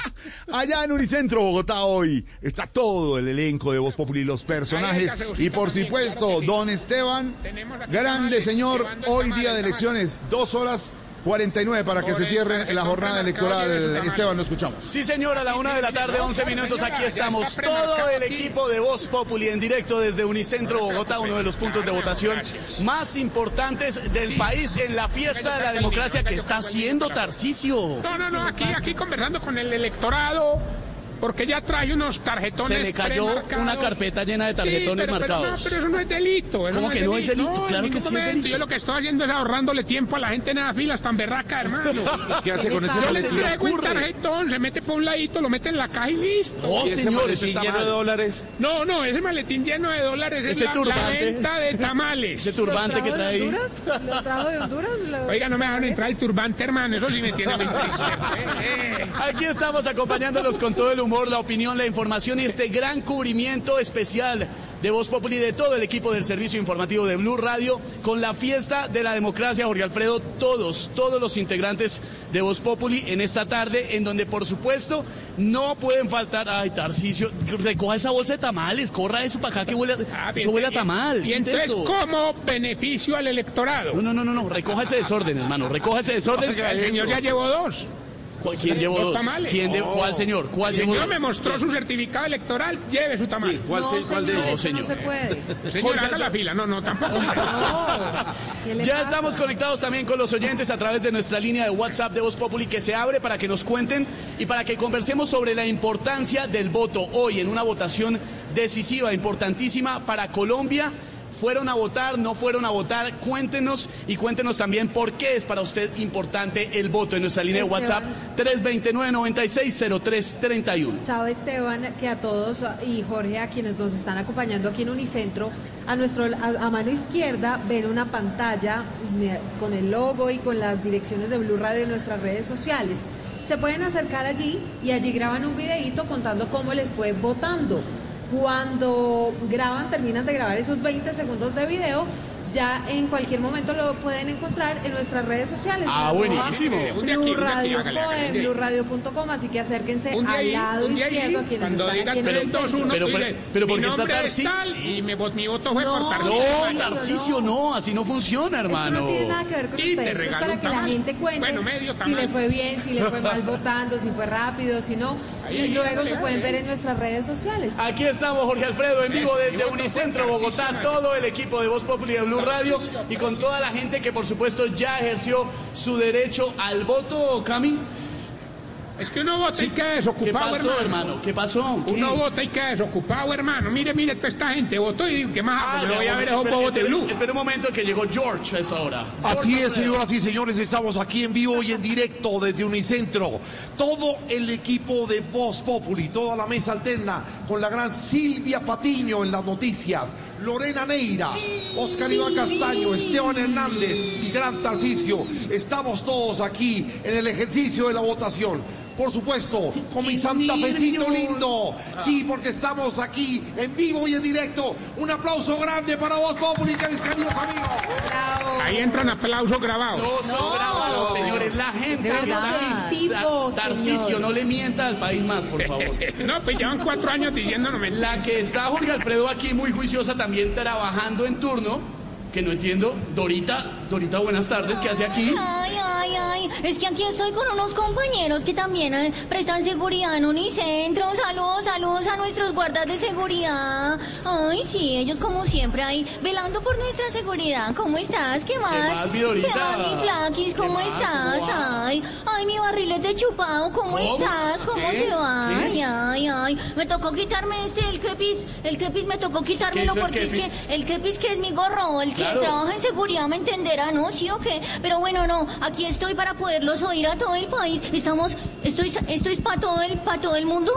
Allá en Unicentro, Bogotá, hoy está todo el elenco de Voz Populi, los personajes. Y por supuesto, don Esteban, grande señor, hoy día de elecciones, dos horas 49 para que se cierre la jornada electoral. Esteban, lo escuchamos. Sí, señor, a la una de la tarde, 11 minutos, aquí estamos. Todo el equipo de Voz Populi en directo desde Unicentro Bogotá, uno de los puntos de votación más importantes del país en la fiesta de la democracia que está haciendo Tarcisio. No, no, no, aquí, aquí conversando con el electorado, porque ya trae unos tarjetones. Se le cayó una carpeta llena de tarjetones Sí, pero- pero marcados. no, pero eso no es delito. eso ¿Cómo que no es delito? No, en Claro que sí es delito. Yo lo que estoy haciendo es ahorrándole tiempo a la gente en esas filas tan berraca, hermano. ¿Qué hace con ese Yo le el ocurre? tarjetón, se mete por un ladito, lo mete en la caja y listo. Oh, ¿Y ese señor, maletín eso está lleno mal. de dólares? No, no, ese maletín lleno de dólares es la, venta de tamales. Ese turbante que trae ahí. Honduras? ¿Lo trajo de Honduras? Lo- Oiga, no me dejaron entrar el turbante, hermano. Eso sí me tiene muy triste. Aquí estamos acompañándolos con todo el humor, la opinión, la información y este gran cubrimiento especial de Voz Populi de todo el equipo del servicio informativo de Blue Radio con la fiesta de la democracia, Jorge Alfredo, todos, todos los integrantes de Voz Populi en esta tarde, en donde por supuesto no pueden faltar, ay Tarcicio, recoja esa bolsa de tamales, corra eso para acá que huele, a- eso huele a tamal. Y entonces. ¿cómo beneficio al electorado? No, no, no, no, no, recoja ese desorden, hermano, recoja ese desorden. El señor ya llevó dos. ¿Cuál- ¿Quién llevó Dos tamales. ¿Quién de- ¿Cuál señor? ¿Cuál El llevó señor dos? me mostró su certificado electoral, lleve su tamal. ¿cuál no, se- cuál de- señor, No, señor. se puede. Señor, haga la fila. No, no, tampoco. ¿Qué le Ya pasa? estamos conectados también con los oyentes a través de nuestra línea de WhatsApp de Voz Populi que se abre para que nos cuenten y para que conversemos sobre la importancia del voto hoy en una votación decisiva, importantísima para Colombia. ¿Fueron a votar? ¿No fueron a votar? Cuéntenos y cuéntenos también por qué es para usted importante el voto en nuestra línea de WhatsApp 329-960331. Sabe Esteban que a todos y Jorge, a quienes nos están acompañando aquí en Unicentro, a nuestro a, a mano izquierda ven una pantalla eh, con el logo y con las direcciones de Blue Radio en nuestras redes sociales. Se pueden acercar allí y allí graban un videíto contando cómo les fue votando. Cuando graban, terminan de grabar esos 20 segundos de video, ya en cualquier momento lo pueden encontrar en nuestras redes sociales. Ah, buenísimo. BluRadio.com, así que acérquense al lado izquierdo a quienes están pero, pero, pero, porque está Tarcisio. Y mi voto fue por Tarcisio. No, Tarcisio no, así no funciona, hermano. no tiene nada que ver con ustedes. es para que la gente cuente si le fue bien, si le fue mal votando, si fue rápido, si no. Y luego se pueden ver en nuestras redes sociales. Aquí estamos, Jorge Alfredo, en vivo desde Unicentro, Bogotá. Todo el equipo de Voz Popular Blue Blue Radio y con toda la gente que por supuesto ya ejerció su derecho al voto, Cami. Es que uno vota y queda ¿Qué desocupado, pasó, hermano? ¿Qué pasó? ¿Qué? Uno vota y queda desocupado, hermano. Mire, mire, toda esta gente votó y digo, ¿qué más? Ah, me voy a ver esos bobos de espera, Blue. Espera un momento que llegó George a esa hora. Así George es, señoras y señores, estamos aquí en vivo y en directo desde Unicentro. Todo el equipo de Voz Populi, toda la mesa alterna, con la gran Silvia Patiño en las noticias, Lorena Neira, Oscar Iván Castaño, Esteban Hernández y Gran Tarcisio. Estamos todos aquí en el ejercicio de la votación. Por supuesto, con mi Santa Fecito lindo. Sí, porque estamos aquí en vivo y en directo. Un aplauso grande para Voz Populi, mis queridos amigos. Ahí entra un aplauso grabado. No son grabados, señores. La gente De que verdad, está en vivo, Ta- Tarcisio, señor. no le mienta al país más, por favor. No, pues llevan cuatro años diciéndome. La que está Jorge Alfredo aquí muy juiciosa también trabajando en turno, que no entiendo. Dorita, Dorita, buenas tardes, ¿qué hace aquí? Ay, ay. Es que aquí estoy con unos compañeros que también eh, prestan seguridad en Unicentro. Saludos, saludos a nuestros guardas de seguridad. Ay, sí, ellos como siempre ahí velando por nuestra seguridad. ¿Cómo estás? ¿Qué más? ¿Qué más, mi flaquis? ¿Cómo estás? Ay, ay, mi barrilete chupado. ¿Cómo, ¿Cómo? estás? ¿Cómo ¿Qué? te va? ¿Qué? Ay, ay, ay. Me tocó quitarme este, el kepis. El kepis me tocó quitármelo porque es que el kepis que es mi gorro, el que Claro. trabaja en seguridad me entenderá, ¿no? ¿Sí o qué? Pero bueno, no, aquí estoy para poderlos oír a todo el país. Estamos, estoy, esto es para todo el, para todo el mundo.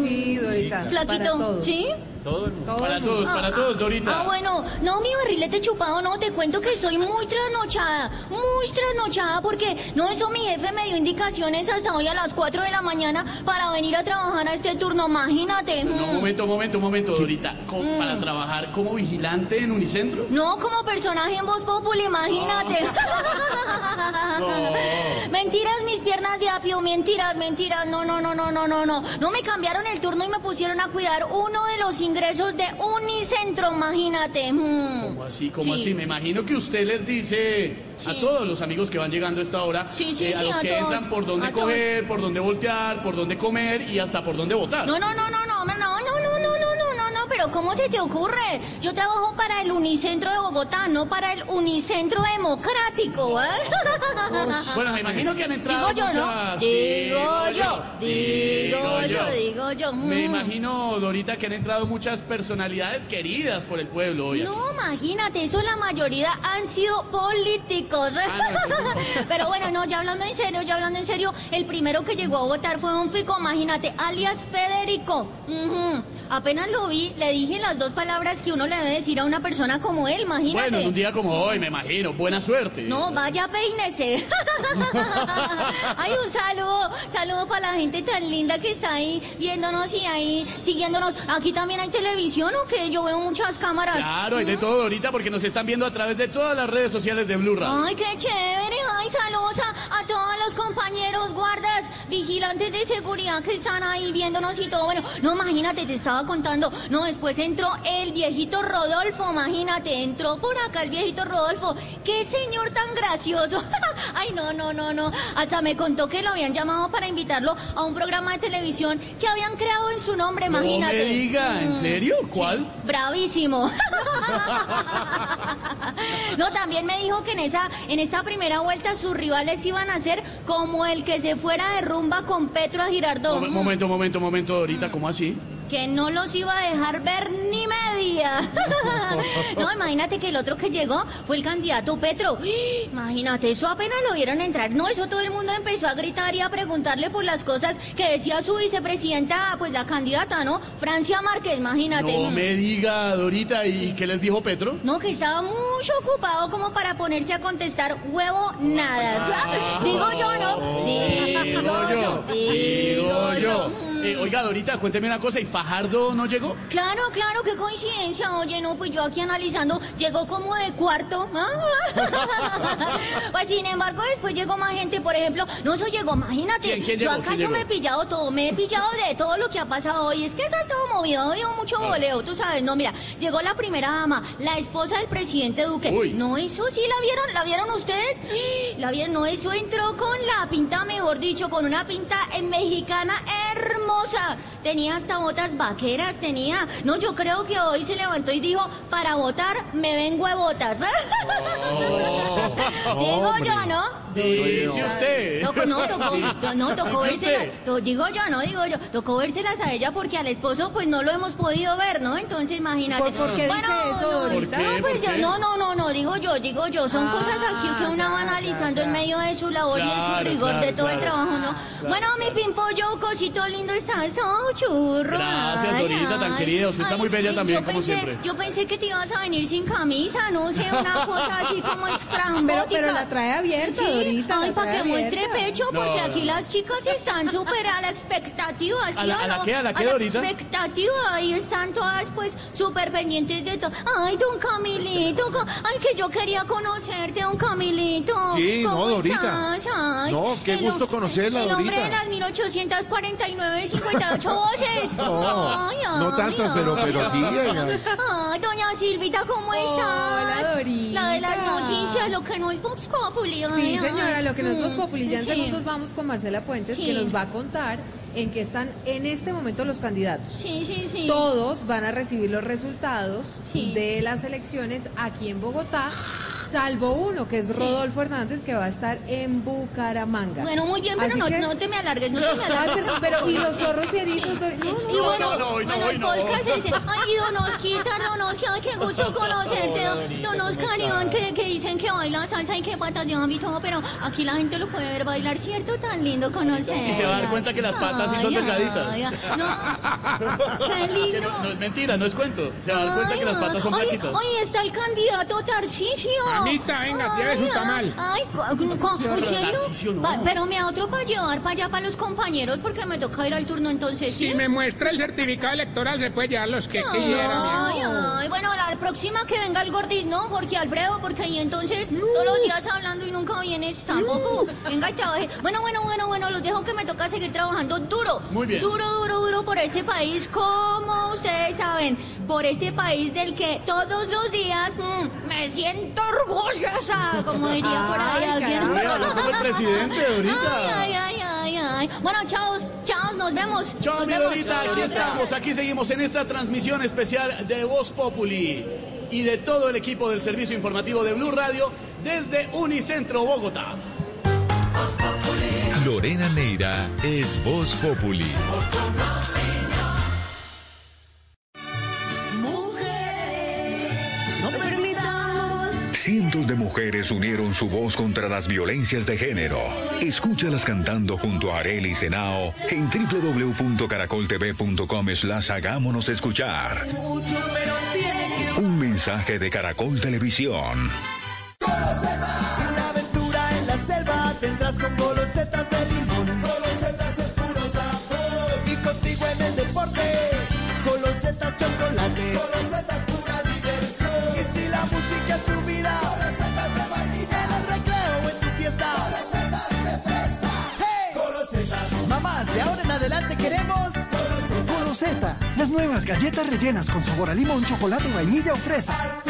Sí, Dorita, para Flaquito. ¿sí? Todo el mundo. Todo Para el mundo. todos, para todos, Dorita. Ah, bueno, no, mi barrilete chupado, no, te cuento que soy muy trasnochada, muy trasnochada, porque no, eso mi jefe me dio indicaciones hasta hoy a las 4 de la mañana para venir a trabajar a este turno, imagínate. No, Mm. momento, momento, momento, Dorita. Co- Para trabajar como vigilante en Unicentro. No, como personaje en Voz Populi, imagínate. Mentiras, mis piernas de apio, mentiras, mentiras. No, no, no, no, no, no, no. No me cambiaron el turno y me pusieron a cuidar uno de los ingresos ingresos de Unicentro, imagínate. Mm. ¿Cómo así? ¿Cómo así? Me imagino que usted les dice a todos los amigos que van llegando a esta hora, sí, eh, a los que entran por dónde coger, por dónde voltear, por dónde comer y hasta por dónde votar. No, no, no, no, no, no, no pero ¿cómo se te ocurre? Yo trabajo para el Unicentro de Bogotá, no para el Unicentro Democrático, ¿eh? Bueno, me imagino que han entrado Digo yo, ¿no? muchas... Digo yo, digo yo, digo yo. Me mm. imagino, Dorita, que han entrado muchas personalidades queridas por el pueblo hoy. No, imagínate, eso la mayoría han sido políticos. Pero bueno, no, ya hablando en serio, ya hablando en serio, el primero que llegó a votar fue un fico, imagínate, alias Federico. Apenas lo vi, le dije las dos palabras que uno le debe decir a una persona como él, imagínate. Bueno, en un día como hoy, me imagino. Buena suerte. No, vaya, peínese. Ay, un saludo, saludo para la gente tan linda que está ahí viéndonos y ahí siguiéndonos. Aquí también hay televisión o que yo veo muchas cámaras. Claro, hay de todo, Dorita, porque nos están viendo a través de todas las redes sociales de Blue Radio. Ay, qué chévere. Ay, saludos a, a todos los compañeros, guardas, vigilantes de seguridad que están ahí viéndonos y todo. Bueno, no, imagínate, te estaba contando. No, después entró el viejito Rodolfo, imagínate, entró por acá el viejito Rodolfo. Qué señor tan gracioso. Ay, no, no, no, no. Hasta me contó que lo habían llamado para invitarlo a un programa de televisión que habían creado en su nombre, No imagínate. me diga, ¿en Mm. serio? ¿Cuál? Bravísimo. No, también me dijo que en esa, en esta primera vuelta sus rivales iban a ser como el que se fuera de rumba con Petro a Girardot. Momen- Momento, momento, momento, Dorita, ¿cómo así? Que no los iba a dejar ver ni media. No, imagínate que el otro que llegó fue el candidato Petro. Imagínate, eso apenas lo vieron entrar. No, eso todo el mundo empezó a gritar y a preguntarle por las cosas que decía su vicepresidenta, pues la candidata, ¿no? Francia Márquez, imagínate. No me diga, Dorita, ¿y qué les dijo Petro? No, que estaba mucho ocupado como para ponerse a contestar huevo nada. Digo yo, ¿no? Digo yo, digo yo. Eh, oiga, Dorita, cuénteme una cosa, ¿y Fajardo no llegó? Claro, claro, qué coincidencia. Oye, no, pues yo aquí analizando, llegó como de cuarto. pues sin embargo, después llegó más gente, por ejemplo, no, eso llegó, imagínate. ¿Quién- quién yo acá ¿Quién yo me he pillado todo, me he pillado de todo lo que ha pasado hoy. Es que eso ha estado movido, ha habido mucho Ah. voleo, tú sabes. No, mira, llegó la primera dama, la esposa del presidente Duque. No, eso sí la vieron, ¿la vieron ustedes? La vieron, no, eso entró con la pinta, mejor dicho, con una pinta eh, mexicana hermosa. Tenía hasta botas vaqueras, tenía. No, yo creo que hoy se levantó y dijo, para votar me vengo de botas. Digo yo, ¿no? Dice usted. Tocó, no, tocó, no, tocó Dice vérsela, usted. to- digo yo, no, digo yo, tocó vérselas a ella porque al esposo pues no lo hemos podido ver, ¿no? Entonces imagínate. ¿Por- por qué dice eso, no, Dorita? no, pues ¿Por ya- qué? no, no, no, no, digo yo, digo yo, son Ah, cosas aquí que una va analizando en medio de su labor y de su Claro, rigor de claro, todo el claro. trabajo, ¿no? Bueno, mi pimpollo, cosito lindo, estás oh, churro. Gracias, ay, Dorita, tan ay. querida. Usted está Ay, muy bella yo también, como pensé- siempre. Yo pensé que te ibas a venir sin camisa, no sé, una cosa así como estrambótica. Pero- pero la trae abierta, Sí, Dorita, Ay, para que muestre pecho, porque no, aquí no. las chicas están súper a la expectativa, ¿sí ¿A la- o a la no? qué, a la qué, Dorita? expectativa, ahí están todas pues súper pendientes de todo. Ay, don Camilito, co- ay, que yo quería conocerte, don Camilito. Sí, no, ¿Cómo Dorita. estás? Ay, No, qué el gusto hom- conocerla, El hombre de Dorita. las 1849, 58 voces. No, Ay, no tantas, pero, pero sí. ay, doña Silvita, ¿cómo está? Hola, Dorita. La de las noticias, lo que no es Vox Populi. Sí. Señora, lo que nos Mm, Populi. Ya en segundos vamos con Marcela Puentes, que nos va a contar en qué están en este momento los candidatos. Sí, sí, sí. Todos van a recibir los resultados de las elecciones aquí en Bogotá, salvo uno, que es Rodolfo Hernández, que va a estar en Bucaramanga. Bueno, muy bien, pero no, que- no te me alargues, no te me Ay, alargues. pero, pero, ¿y los zorros y erizos? No, no, Y bueno, no, no, hoy no, bueno, el no. podcast se dice, ay, Don Osquitar, Don Oscar, ay, qué gusto conocerte, Don, Oscar, Iván, que, que dicen que baila salsa y que patas de y todo, pero aquí la gente lo puede ver bailar, ¿cierto? Tan lindo conocer. Y se va a dar cuenta que las patas sí son delgaditas. No, qué lindo. no, no es mentira, no es cuento. Se va a dar cuenta que las patas son Ay, flaquitas. Ay, está el candidato Tarcisio. Mamita, venga, lleve su Ay, pero me da otro para llevar para allá para los compañeros porque me toca ir al turno entonces. ¿sí? Si me muestra el certificado electoral, se puede llevar los que quiera, mi Ay, amor. ay, bueno, la próxima que venga el gordis, ¿no? Jorge Alfredo, porque ahí entonces todos los días hablando y nunca vienes tampoco. Venga y trabaje. Bueno, bueno, bueno, bueno, los dejo que me toca seguir trabajando duro. Muy bien. Duro, duro, duro por este país, como ustedes saben, por este país del que todos los días mm, me siento orgullosa, como diría por ahí Ay, alguien. habló como el presidente ahorita. Ay, ay, ay, ay, ay. Bueno, chaos, chaos, nos vemos. Chao, nos mi vemos. Dorita, aquí estamos, aquí seguimos en esta transmisión especial de Voz Populi y de todo el equipo del servicio informativo de Blue Radio desde Unicentro, Bogotá. Lorena Neira es Voz Populi. Cientos de mujeres unieron su voz contra las violencias de género. Escúchalas cantando junto a Arely Senao en www.caracoltv.com slash hagámonos escuchar. Un mensaje de Caracol Televisión. Una aventura en la selva tendrás con de adelante queremos. Golosetas, las nuevas galletas rellenas con sabor a limón, chocolate, vainilla o fresa.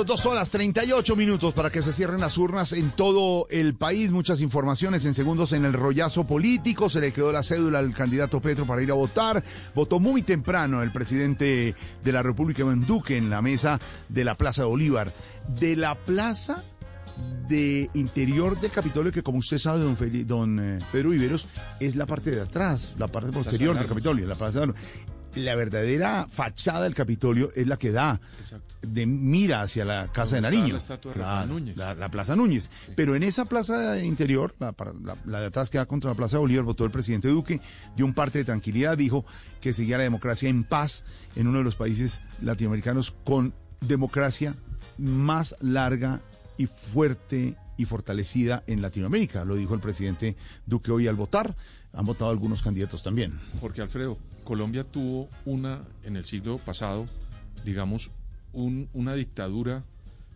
Una 22, dos horas, 38 minutos para que se cierren las urnas en todo el país. Muchas informaciones en segundos en el rollazo político. Se le quedó la cédula al candidato Petro para ir a votar. Votó muy temprano el presidente de la República, Iván Duque, en la mesa de la Plaza de Bolívar. De la plaza de interior del Capitolio, que como usted sabe, don, Feli- don eh, Pedro Viveros, es la parte de atrás, la parte posterior del. Capitolio, la plaza de. La verdadera fachada del Capitolio es la que da de mira hacia la Casa de Donde Nariño. la Claro, Núñez. La, la Plaza Núñez. Pero en esa plaza interior, la- la de atrás que da contra la Plaza de Bolívar, votó el presidente Duque, dio un parte de tranquilidad, dijo que seguía la democracia en paz en uno de los países latinoamericanos con democracia más larga y fuerte y fortalecida en Latinoamérica. Lo dijo el presidente Duque hoy al votar. Han votado algunos candidatos también. Jorge Alfredo, Colombia tuvo una, en el siglo pasado, digamos, un- una dictadura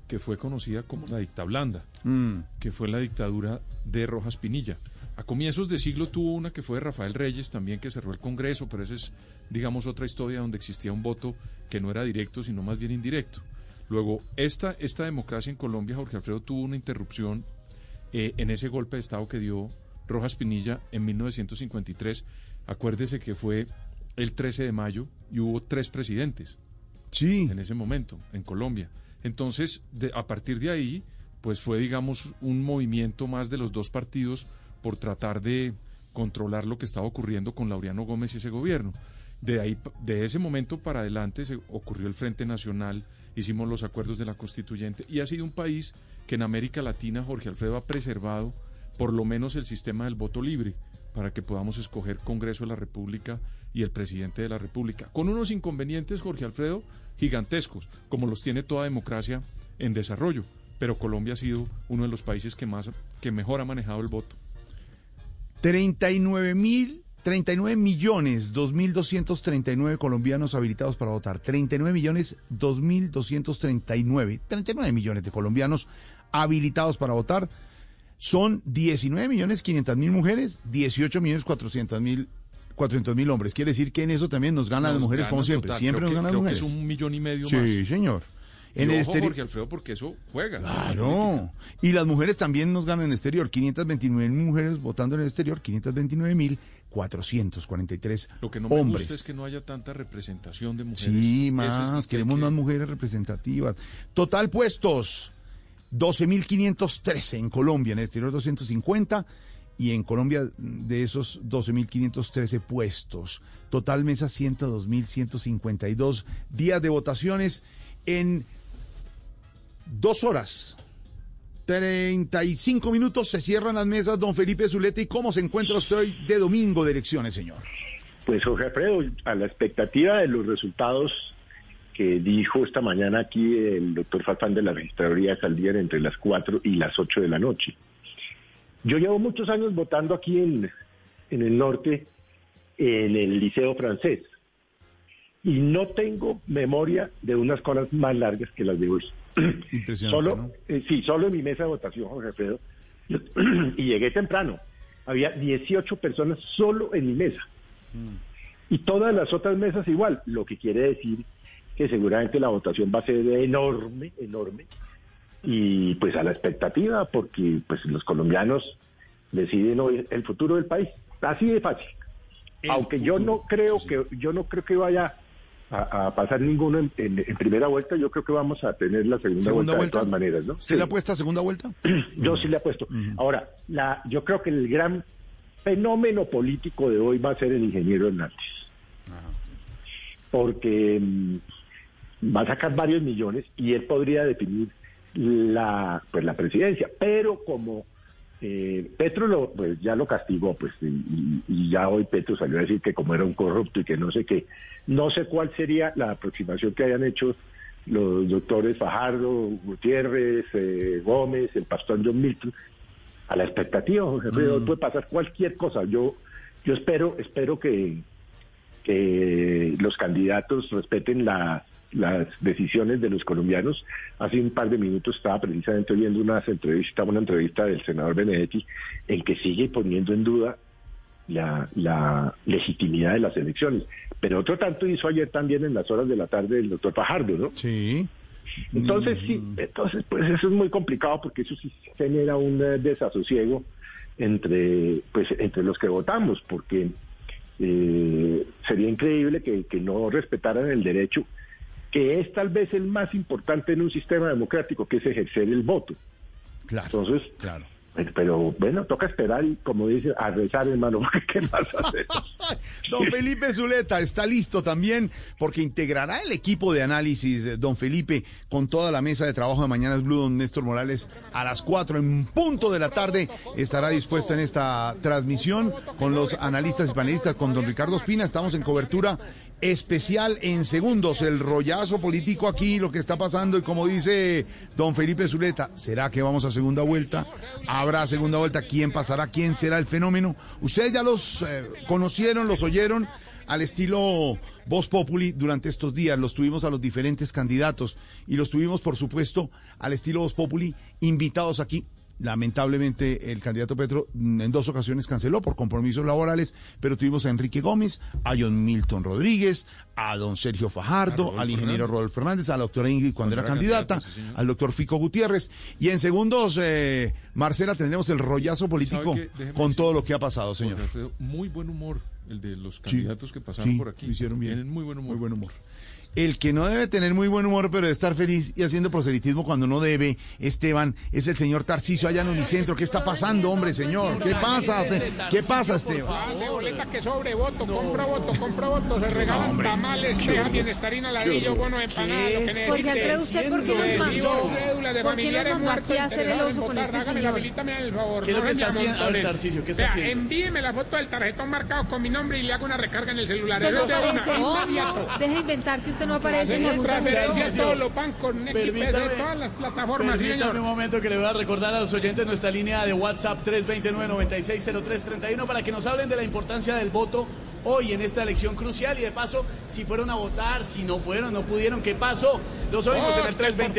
que fue conocida como la dicta blanda, Mm. que fue la dictadura de Rojas Pinilla. A comienzos de siglo tuvo una que fue de Rafael Reyes también, que cerró el Congreso, pero esa es, digamos, otra historia donde existía un voto que no era directo, sino más bien indirecto. Luego, esta, esta democracia en Colombia, Jorge Alfredo, tuvo una interrupción eh, en ese golpe de Estado que dio Rojas Pinilla en 1953. Acuérdese que fue el 13 de mayo y hubo tres presidentes. Sí. En ese momento, en Colombia. Entonces, de- a partir de ahí, pues fue, digamos, un movimiento más de los dos partidos por tratar de controlar lo que estaba ocurriendo con Laureano Gómez y ese gobierno. De ahí, de ese momento para adelante se ocurrió el Frente Nacional, hicimos los acuerdos de la Constituyente y ha sido un país que en América Latina, Jorge Alfredo, ha preservado por lo menos el sistema del voto libre para que podamos escoger Congreso de la República y el presidente de la República, con unos inconvenientes, Jorge Alfredo, gigantescos, como los tiene toda democracia en desarrollo, pero Colombia ha sido uno de los países que más que mejor ha manejado el voto. 39 mil, 39 millones, 2.239 colombianos habilitados para votar. 39 millones, 2.239. 39 millones de colombianos habilitados para votar. Son 19 millones 500 mil mujeres, 18 millones 400 mil 400 mil hombres. Quiere decir que en eso también nos ganan las mujeres, gana como siempre. total. Siempre Creo nos ganan las que mujeres. es un millón y medio sí, más. señor. En el exterior. Jorge Alfredo, porque eso juega. Claro. Y las mujeres también nos ganan en el exterior. 529 mil mujeres votando en el exterior, 529 mil 443 Lo que no me hombres. gusta es que no haya tanta representación de mujeres. Sí, es más, queremos que- más mujeres representativas. Total puestos, 12.513 en Colombia, en el exterior 250 y en Colombia de esos 12.513 puestos. Total mesa 102.152 días de votaciones en dos horas. 35 minutos se cierran las mesas, don Felipe Zuleta. ¿Y cómo se encuentra usted hoy de domingo de elecciones, señor? Pues Jorge Alfredo, a la expectativa de los resultados que dijo esta mañana aquí el doctor Fatán de la registraduría saldrían entre las 4 y las 8 de la noche. Yo llevo muchos años votando aquí en, en el norte, en el Liceo Francés, y no tengo memoria de unas colas más largas que las de hoy. Impresionante, Solo, ¿no? eh, sí, solo en mi mesa de votación, Jorge Alfredo, y llegué temprano. Había 18 personas solo en mi mesa. Y todas las otras mesas igual, lo que quiere decir que seguramente la votación va a ser enorme, enorme. Y pues a la expectativa, porque pues los colombianos deciden hoy el futuro del país. Así de fácil. Aunque yo no creo que yo no creo que vaya a, a pasar ninguno en, en- en primera vuelta, yo creo que vamos a tener la segunda, ¿Segunda vuelta, vuelta? de todas maneras, ¿no? ¿Usted Sí. le apuesta a segunda vuelta? Yo sí le apuesto. Ahora, la, yo creo que el gran fenómeno político de hoy va a ser el ingeniero Hernández. Porque mm, va a sacar varios millones y él podría definir la, pues, la presidencia. Pero como eh, Petro lo, pues, ya lo castigó, pues, y, y- ya hoy Petro salió a decir que como era un corrupto y que no sé qué, no sé cuál sería la aproximación que hayan hecho los doctores Fajardo, Gutiérrez, eh, Gómez, el pastor John Milton, a la expectativa, Jorge Alfredo, Mm. puede pasar cualquier cosa. Yo, yo espero, espero que, que los candidatos respeten la- las decisiones de los colombianos. Hace un par de minutos estaba precisamente oyendo unas entrevistas, una entrevista del senador Benedetti, en que sigue poniendo en duda la, la legitimidad de las elecciones. Pero otro tanto hizo ayer también en las horas de la tarde el doctor Fajardo, ¿no? Sí. Entonces, sí, entonces, pues eso es muy complicado porque eso sí genera un eh, desasosiego entre, pues, entre los que votamos, porque eh, sería increíble que, que no respetaran el derecho, que es tal vez el más importante en un sistema democrático, que es ejercer el voto. Claro. Entonces, claro. Pero, bueno, toca esperar y como dice, a rezar, hermano, ¿qué más hacer? Don Felipe Zuleta está listo también porque integrará el equipo de análisis, eh, don Felipe, con toda la mesa de trabajo de Mañanas Blue, don Néstor Morales, a las 4 en punto de la tarde estará dispuesto en esta transmisión con los analistas y panelistas, con don Ricardo Espina. Estamos en cobertura especial en segundos, el rollazo político aquí, lo que está pasando y como dice don Felipe Zuleta, ¿será que vamos a segunda vuelta? ¿Habrá segunda vuelta? ¿Quién pasará? ¿Quién será el fenómeno? Ustedes ya los eh, conocieron, los oyeron al estilo Voz Populi durante estos días. Los tuvimos a los diferentes candidatos y los tuvimos, por supuesto, al estilo Voz Populi, invitados aquí Lamentablemente el candidato Petro mm, en dos ocasiones canceló por compromisos laborales, pero tuvimos a Enrique Gómez, a John Milton Rodríguez, a don Sergio Fajardo, al ingeniero Rodolfo Fernández, a la doctora Ingrid cuando, era, candidata, al doctor Fico Gutiérrez. Y en segundos, eh, Marcela, tendremos el rollazo político con todo lo que ha pasado, señor. muy buen humor el de los candidatos que pasaron por aquí. hicieron bien. Tienen muy buen humor. Muy buen humor. El que no debe tener muy buen humor, pero debe estar feliz y haciendo proselitismo cuando no debe, Esteban, es el señor Tarcicio allá en Unicentro. ¿Qué está pasando, hombre, señor? ¿Qué pasa? ¿Qué pasa, Esteban? Hace boleta que sobre voto, compro voto, compro voto, se regalan tamales, sea bienestarina, ladrillo, bono, empanada, lo que Alfredo, ¿usted por qué nos mandó? ¿Por qué nos mandó aquí a hacer el oso con este señor? Habilítame el favor. ¿Qué es lo que está haciendo? ¿qué está haciendo? envíeme la foto del tarjetón marcado con mi nombre y le hago una recarga en el celular. De. Deja inventar que usted no aparece en Hacemos ningún transferencia a sitio. todos los bancos, Permítame- todas las plataformas, Permítame un momento que le voy a recordar a los oyentes nuestra línea de WhatsApp 329-960331 para que nos hablen de la importancia del voto hoy en esta elección crucial y de paso si fueron a votar, si no fueron, no pudieron, ¿qué pasó? Los oímos Oh, en el qué Todavía está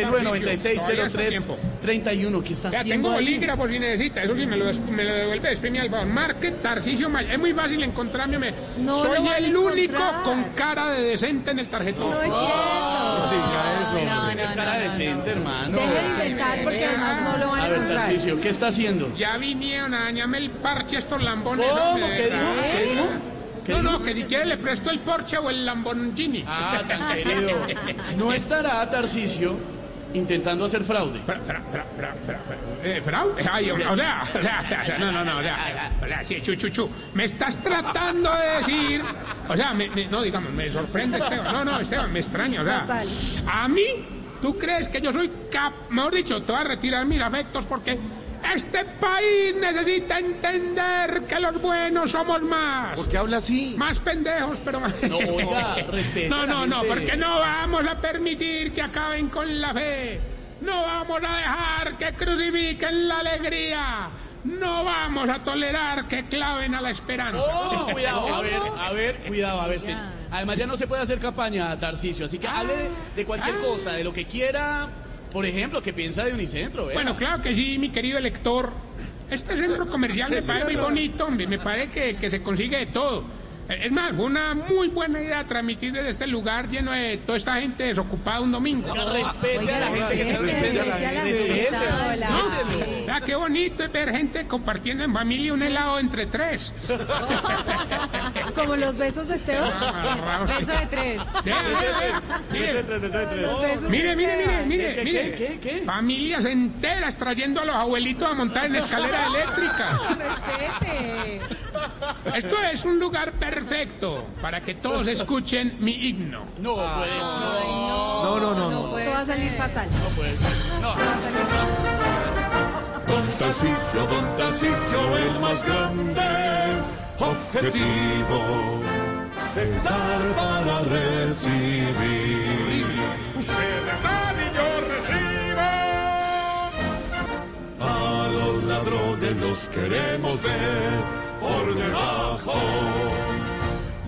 329-960331. ¿Qué está Ya haciendo tengo ahí? bolígrafo si necesita, eso sí me lo, me lo devuelve mi alfabor. Market Tarcisio Maya. Es muy fácil encontrarme. me- No Soy el único encontrar. con cara de decente en el tarjetón. No es cierto. No, no, cara decente, hermano. Deje de inventar porque además no lo van a A ver, encontrar. Tarcisio, ¿qué está haciendo? Ya vinieron a dañarme el parche estos lambones. ¿Cómo? ¿Qué dijo? ¿Qué dijo? ¿Qué No, no, que si quiere le presto el Porsche o el Lamborghini. Ah, tan querido. No estará Tarcisio intentando hacer fraude. Fra- fra- fra- fra- fra- fra- eh, ¿Fraude? Ay, o, o sea, o sea, o sea, o sea, no, no, no, o sea, o sea, sí, chu, chu, chu. Me estás tratando de decir, o sea, me- me- no, digamos, me sorprende Esteban, no, no, Esteban, me extraña, o sea, a mí, ¿tú crees que yo soy cap, mejor dicho, te voy a retirar mis afectos porque este país necesita entender que los buenos somos más. ¿Por qué habla así? Más pendejos, pero más. No, oiga, No, no, no, porque no vamos a permitir que acaben con la fe. No vamos a dejar que crucifiquen la alegría. No vamos a tolerar que claven a la esperanza. Oh, cuidado, a ver, a ver, cuidado, a ver, sí. Además ya no se puede hacer campaña, Tarcisio, así que hable de, de cualquier cosa, de lo que quiera, por ejemplo, que piensa de Unicentro, vea. Bueno, claro que sí, mi querido elector. Este centro comercial me parece muy bonito, hombre. Me parece que, que se consigue de todo. Es más, fue una muy buena idea transmitir desde este lugar lleno de toda esta gente desocupada un domingo. respete a la gente que está presente. Respete, ¿No? Qué bonito es ver gente compartiendo en familia un helado entre tres. Como los besos de Esteban. vamos. Beso de tres. Beso de tres, beso de tres. Mire, mire, mire, mire, ¿Qué, qué, mire. qué, qué, qué? Familias enteras trayendo a los abuelitos a montar en escalera eléctrica. Respete. Esto es un lugar perfecto para que todos escuchen mi himno. No, pues, no. No, no, no, no. Esto va a salir fatal. No, pues, no. Don Tarcisio, Don Tarcisio, el más grande objetivo es dar para recibir. Ustedes dan y yo recibo. A los ladrones los queremos ver por debajo.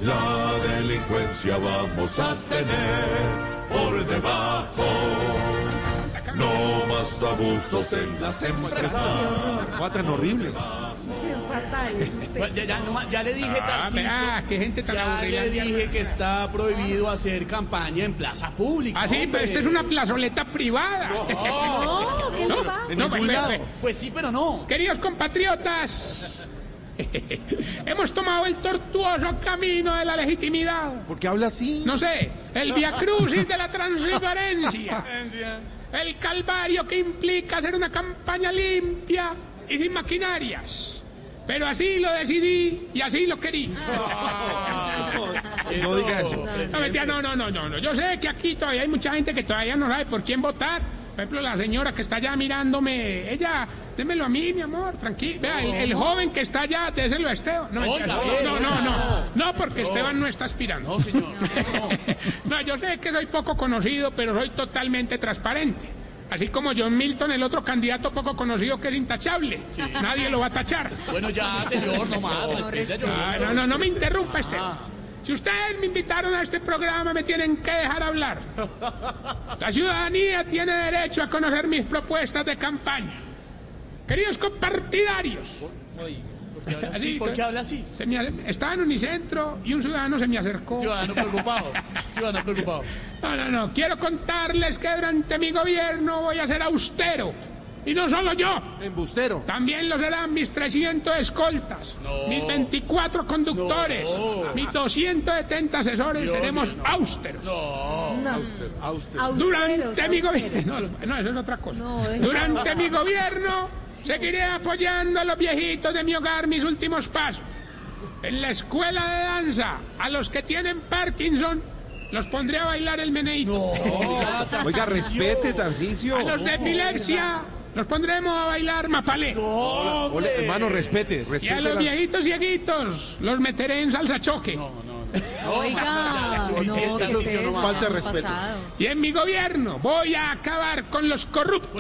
La delincuencia vamos a tener por debajo. No más abusos en las empresas. Fue tan horrible. Ya, ya, no ya le dije, Ah, qué gente tan ya le dije que está prohibido hacer campaña en plaza pública. Ah, sí, hombre. pero esta es una plazoleta privada. No, ¿qué le pasa? No, pues, pues, Pues sí, pero no. Queridos compatriotas, hemos tomado el tortuoso camino de la legitimidad. ¿Por qué habla así? No sé, el viacrucis de la transparencia. El calvario que implica hacer una campaña limpia, y sin maquinarias. Pero así lo decidí y así lo quería. No diga eso. No, no, no, no, no, no. Yo sé que aquí todavía hay mucha gente que todavía no sabe por quién votar. Por ejemplo, la señora que está allá mirándome, ella, démelo a mí, mi amor, tranquilo. Vea, el, el joven que está allá, déselo a Esteban. No, Oiga, no, no, no, no, no. no, porque No. Esteban no está aspirando. No, señor. No, yo sé que soy poco conocido, pero soy totalmente transparente. Así como John Milton, el otro candidato poco conocido que es intachable. Nadie lo va a tachar. Bueno, ya, señor, no más. respete a John Ah, no, no, no me interrumpa, Esteban. Si ustedes me invitaron a este programa, me tienen que dejar hablar. La ciudadanía tiene derecho a conocer mis propuestas de campaña. Queridos compartidarios. así? ¿Por qué habla así? Se me- estaba en Unicentro y un ciudadano se me acercó. Ciudadano preocupado. Ciudadano preocupado. No, no, no. Quiero contarles que durante mi gobierno voy a ser austero. Y no solo yo. Embustero. También lo serán mis 300 escoltas, mis 24 conductores, mis 270 asesores. Dios Seremos mío, no. austeros. Auster, auster. Durante mi gobierno. No, no, eso es otra cosa. Durante mi gobierno seguiré apoyando a los viejitos de mi hogar mis últimos pasos. En la escuela de danza, a los que tienen Parkinson, los pondré a bailar el meneíto. Oiga, respete, Tarcicio. A los de epilepsia, los pondremos a bailar mapalé. Ole, hermano, respete, Y a respete. los la- viejitos cieguitos, los meteré en salsa choque. Oiga, no, ¿qué Eso es sí, eso? falta de ¿Qué ha respeto. Y en mi gobierno voy a acabar con los corruptos.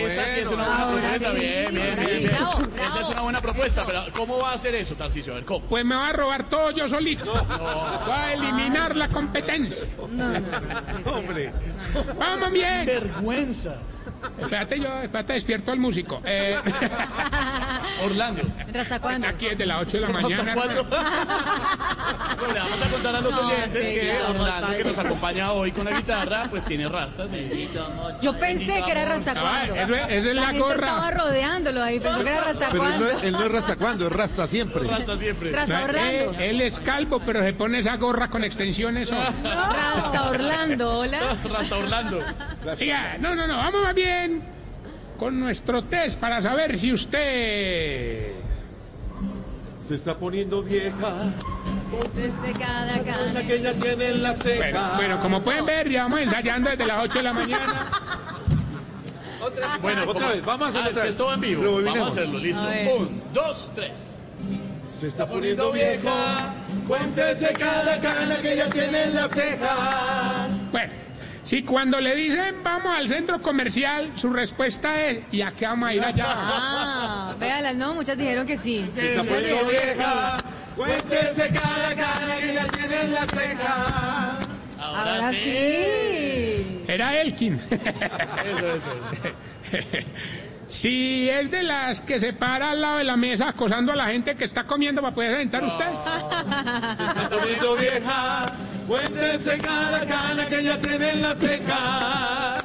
Pues esa sí es una buena propuesta. Bien, bien, bien. bien. Bravo, Esa es una buena propuesta, pero ¿cómo va a hacer eso, Tarcicio? A ver, ¿cómo? Pues me va a robar todo yo solito. Voy a eliminar la competencia. No, no, no, ¿qué es Hombre. Vamos bien. Vergüenza. Espérate, yo, espérate, despierto al músico. Eh, Orlando. ¿Hasta cuándo? aquí desde las 8 de la mañana. ¿Cuándo? Bueno, le vamos a contar a los No, oyentes que señor. Orlando, que nos acompaña hoy con la guitarra, pues tiene rastas y... Yo pensé que era Rasta Ah, cuando. eso es- esa es la gente gorra. estaba rodeándolo ahí, pensó que era Rasta Pero él no, cuando. es- él no es rasta cuando, es rasta siempre. Rasta siempre. Rasta Eh, Orlando. él es calvo, pero se pone esa gorra con extensiones. Rasta Orlando, hola. Rasta Orlando. Oiga, no, no, no, vamos más bien con nuestro test para saber si usted... Se está poniendo vieja. Cada cana. que ella tiene en la ceja. Bueno, bueno, como pueden ver, ya vamos ensayando desde las 8 de la mañana. Bueno, Otra como- vez, vamos a hacerlo Ah, es otra que vez. es todo en vivo. Vamos a hacerlo, listo. A. Un, dos, tres. Se está poniendo vieja. Cuéntese cada cana que ella tiene en la ceja. Bueno, si cuando le dicen vamos al centro comercial, su respuesta es ¿y a qué vamos a ir allá? Ah, véalas, no, muchas dijeron que sí. Se está poniendo vieja. Cuéntese cada cana que ella tiene en la ceja. Ahora sí. Era Elkin. Eso, eso. Si es de las que se para al lado de la mesa acosando a la gente que está comiendo para poder sentar usted. Se está poniendo vieja. Cuéntese cada cana que ella tiene en la ceja.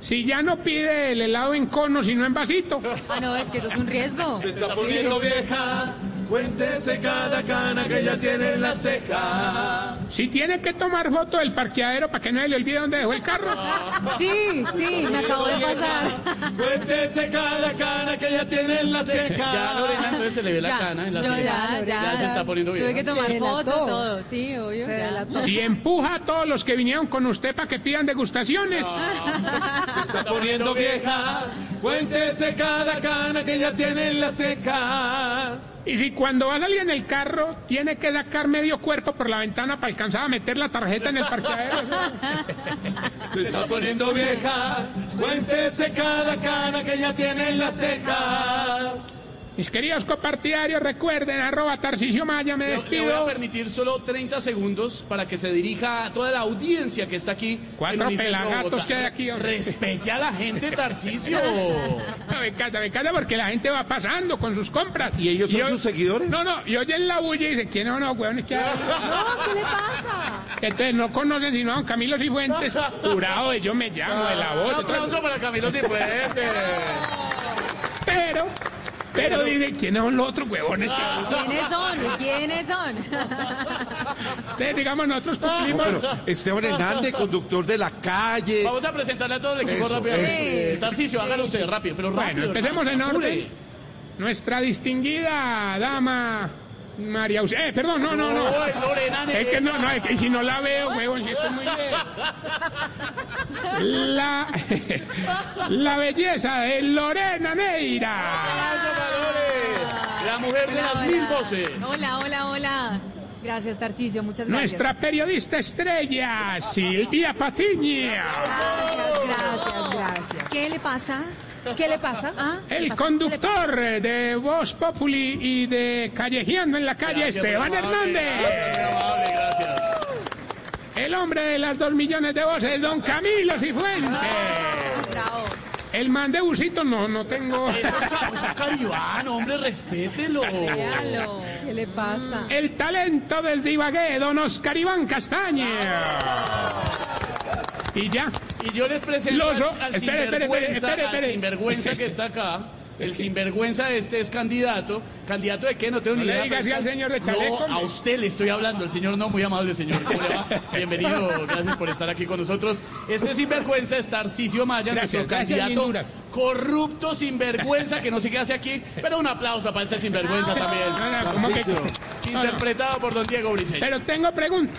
Si ya no pide el helado en cono, sino en vasito. Ah, no, es que eso es un riesgo. Se está Sí. poniendo vieja. Cuéntese cada cana que ella tiene en la ceja. Si tiene que tomar foto del parqueadero para que no se le olvide dónde dejó el carro. Sí, sí, me acabo de pasar. Cuéntese cada cana que ella tiene en la ceja. Ya Lorena entonces se le ve la Ya, cana en la ceja. ya, ya, se está poniendo bien. Tuve que tomar foto, todo. Sí, obvio. ya. Si empuja a todos los que vinieron con usted para que pidan degustaciones. Se está poniendo vieja. Cuéntese cada cana que ella tiene en la ceja. Y si cuando va a salir en el carro, tiene que sacar medio cuerpo por la ventana para alcanzar a meter la tarjeta en el parqueadero. Se está poniendo vieja. Cuéntese cada cana que ella tiene en las cejas. Mis queridos copartidarios, recuerden, arroba Tarcisio Maya, me Le- Le voy a despido. permitir solo 30 segundos para que se dirija a toda la audiencia que está aquí. Cuatro pelagatos que hay aquí, hombre. Respete a la gente, Tarcicio. No, me encanta, me encanta porque la gente va pasando con sus compras. ¿Y ellos son sus seguidores? No, no, y oyen la bulla y dicen, ¿quiénes son los huevones que? No, ¿qué le pasa? Entonces no conocen sino a don Camilo Cifuentes, jurado de yo me llamo, de la voz. Un aplauso para Camilo Cifuentes. Pero, pero dime, ¿quiénes son los otros huevones que ¿Quiénes son? ¿Quiénes son? Entonces, digamos, nosotros No, cumplimos. pero Esteban Hernández, conductor de la calle. Vamos a presentarle a todo el equipo Eso, rápidamente. eso. Eh, Tarcicio, hágalo usted rápido, pero rápido. Bueno, empecemos en orden. Nuestra distinguida dama María Eus- Eh, perdón, no, no, no. No, es Lorena Es que no, no, es que si no la veo, huevón, si estoy muy bien. La, la belleza de Lorena Neira. La mujer de las mil voces. Hola, hola, hola. Gracias, Tarcisio, muchas gracias. Nuestra periodista estrella, Silvia Patiño. Gracias, gracias. ¿Qué le pasa? ¿Qué le pasa? El conductor de Voz Populi y de Callejeando en la calle, Gracias, Esteban muy amable, Hernández. Muy amable, gracias. El hombre de las dos millones de voces, don Camilo Cifuentes. El man de busito, no, no tengo. Eso es, ca- eso es Caribán, hombre, respételo. ¿Qué le pasa? El talento desde Ibagué, don Oscar Iván Castaño. Y ya. Y yo les presento al, al espere, espere, sinvergüenza, espere, espere, al espere. sinvergüenza que está acá. El sinvergüenza este es candidato. ¿Candidato de qué? No tengo No ni le idea. diga así está- al señor de chaleco, No, a usted le estoy hablando. El señor no, muy amable señor. ¿Cómo le va? Bienvenido. Gracias por estar aquí con nosotros. Este sinvergüenza es Tarcisio Maya, Gracias, nuestro gracias, candidato linduras. corrupto sinvergüenza que no sé qué hace aquí. Pero un aplauso para este sinvergüenza también. No, no, ¿cómo que- Interpretado por don Diego Briseño. Pero tengo pregunta.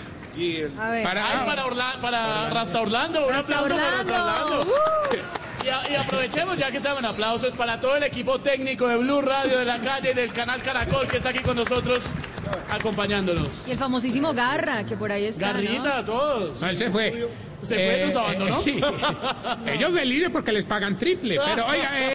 A ver. Para- Ay, para, Orla- para Rasta Orlando, un Rasta aplauso para Rasta Orlando. Orlando. Y, a- y aprovechemos ya que estamos en aplausos para todo el equipo técnico de Blue Radio de la calle y del canal Caracol que está aquí con nosotros acompañándonos. Y el famosísimo Garra, que por ahí está. ¿no? Garrita a todos. No, él se fue. Se fue, nos abandonó. sí. Ellos deliren porque les pagan triple. Pero oiga, eh,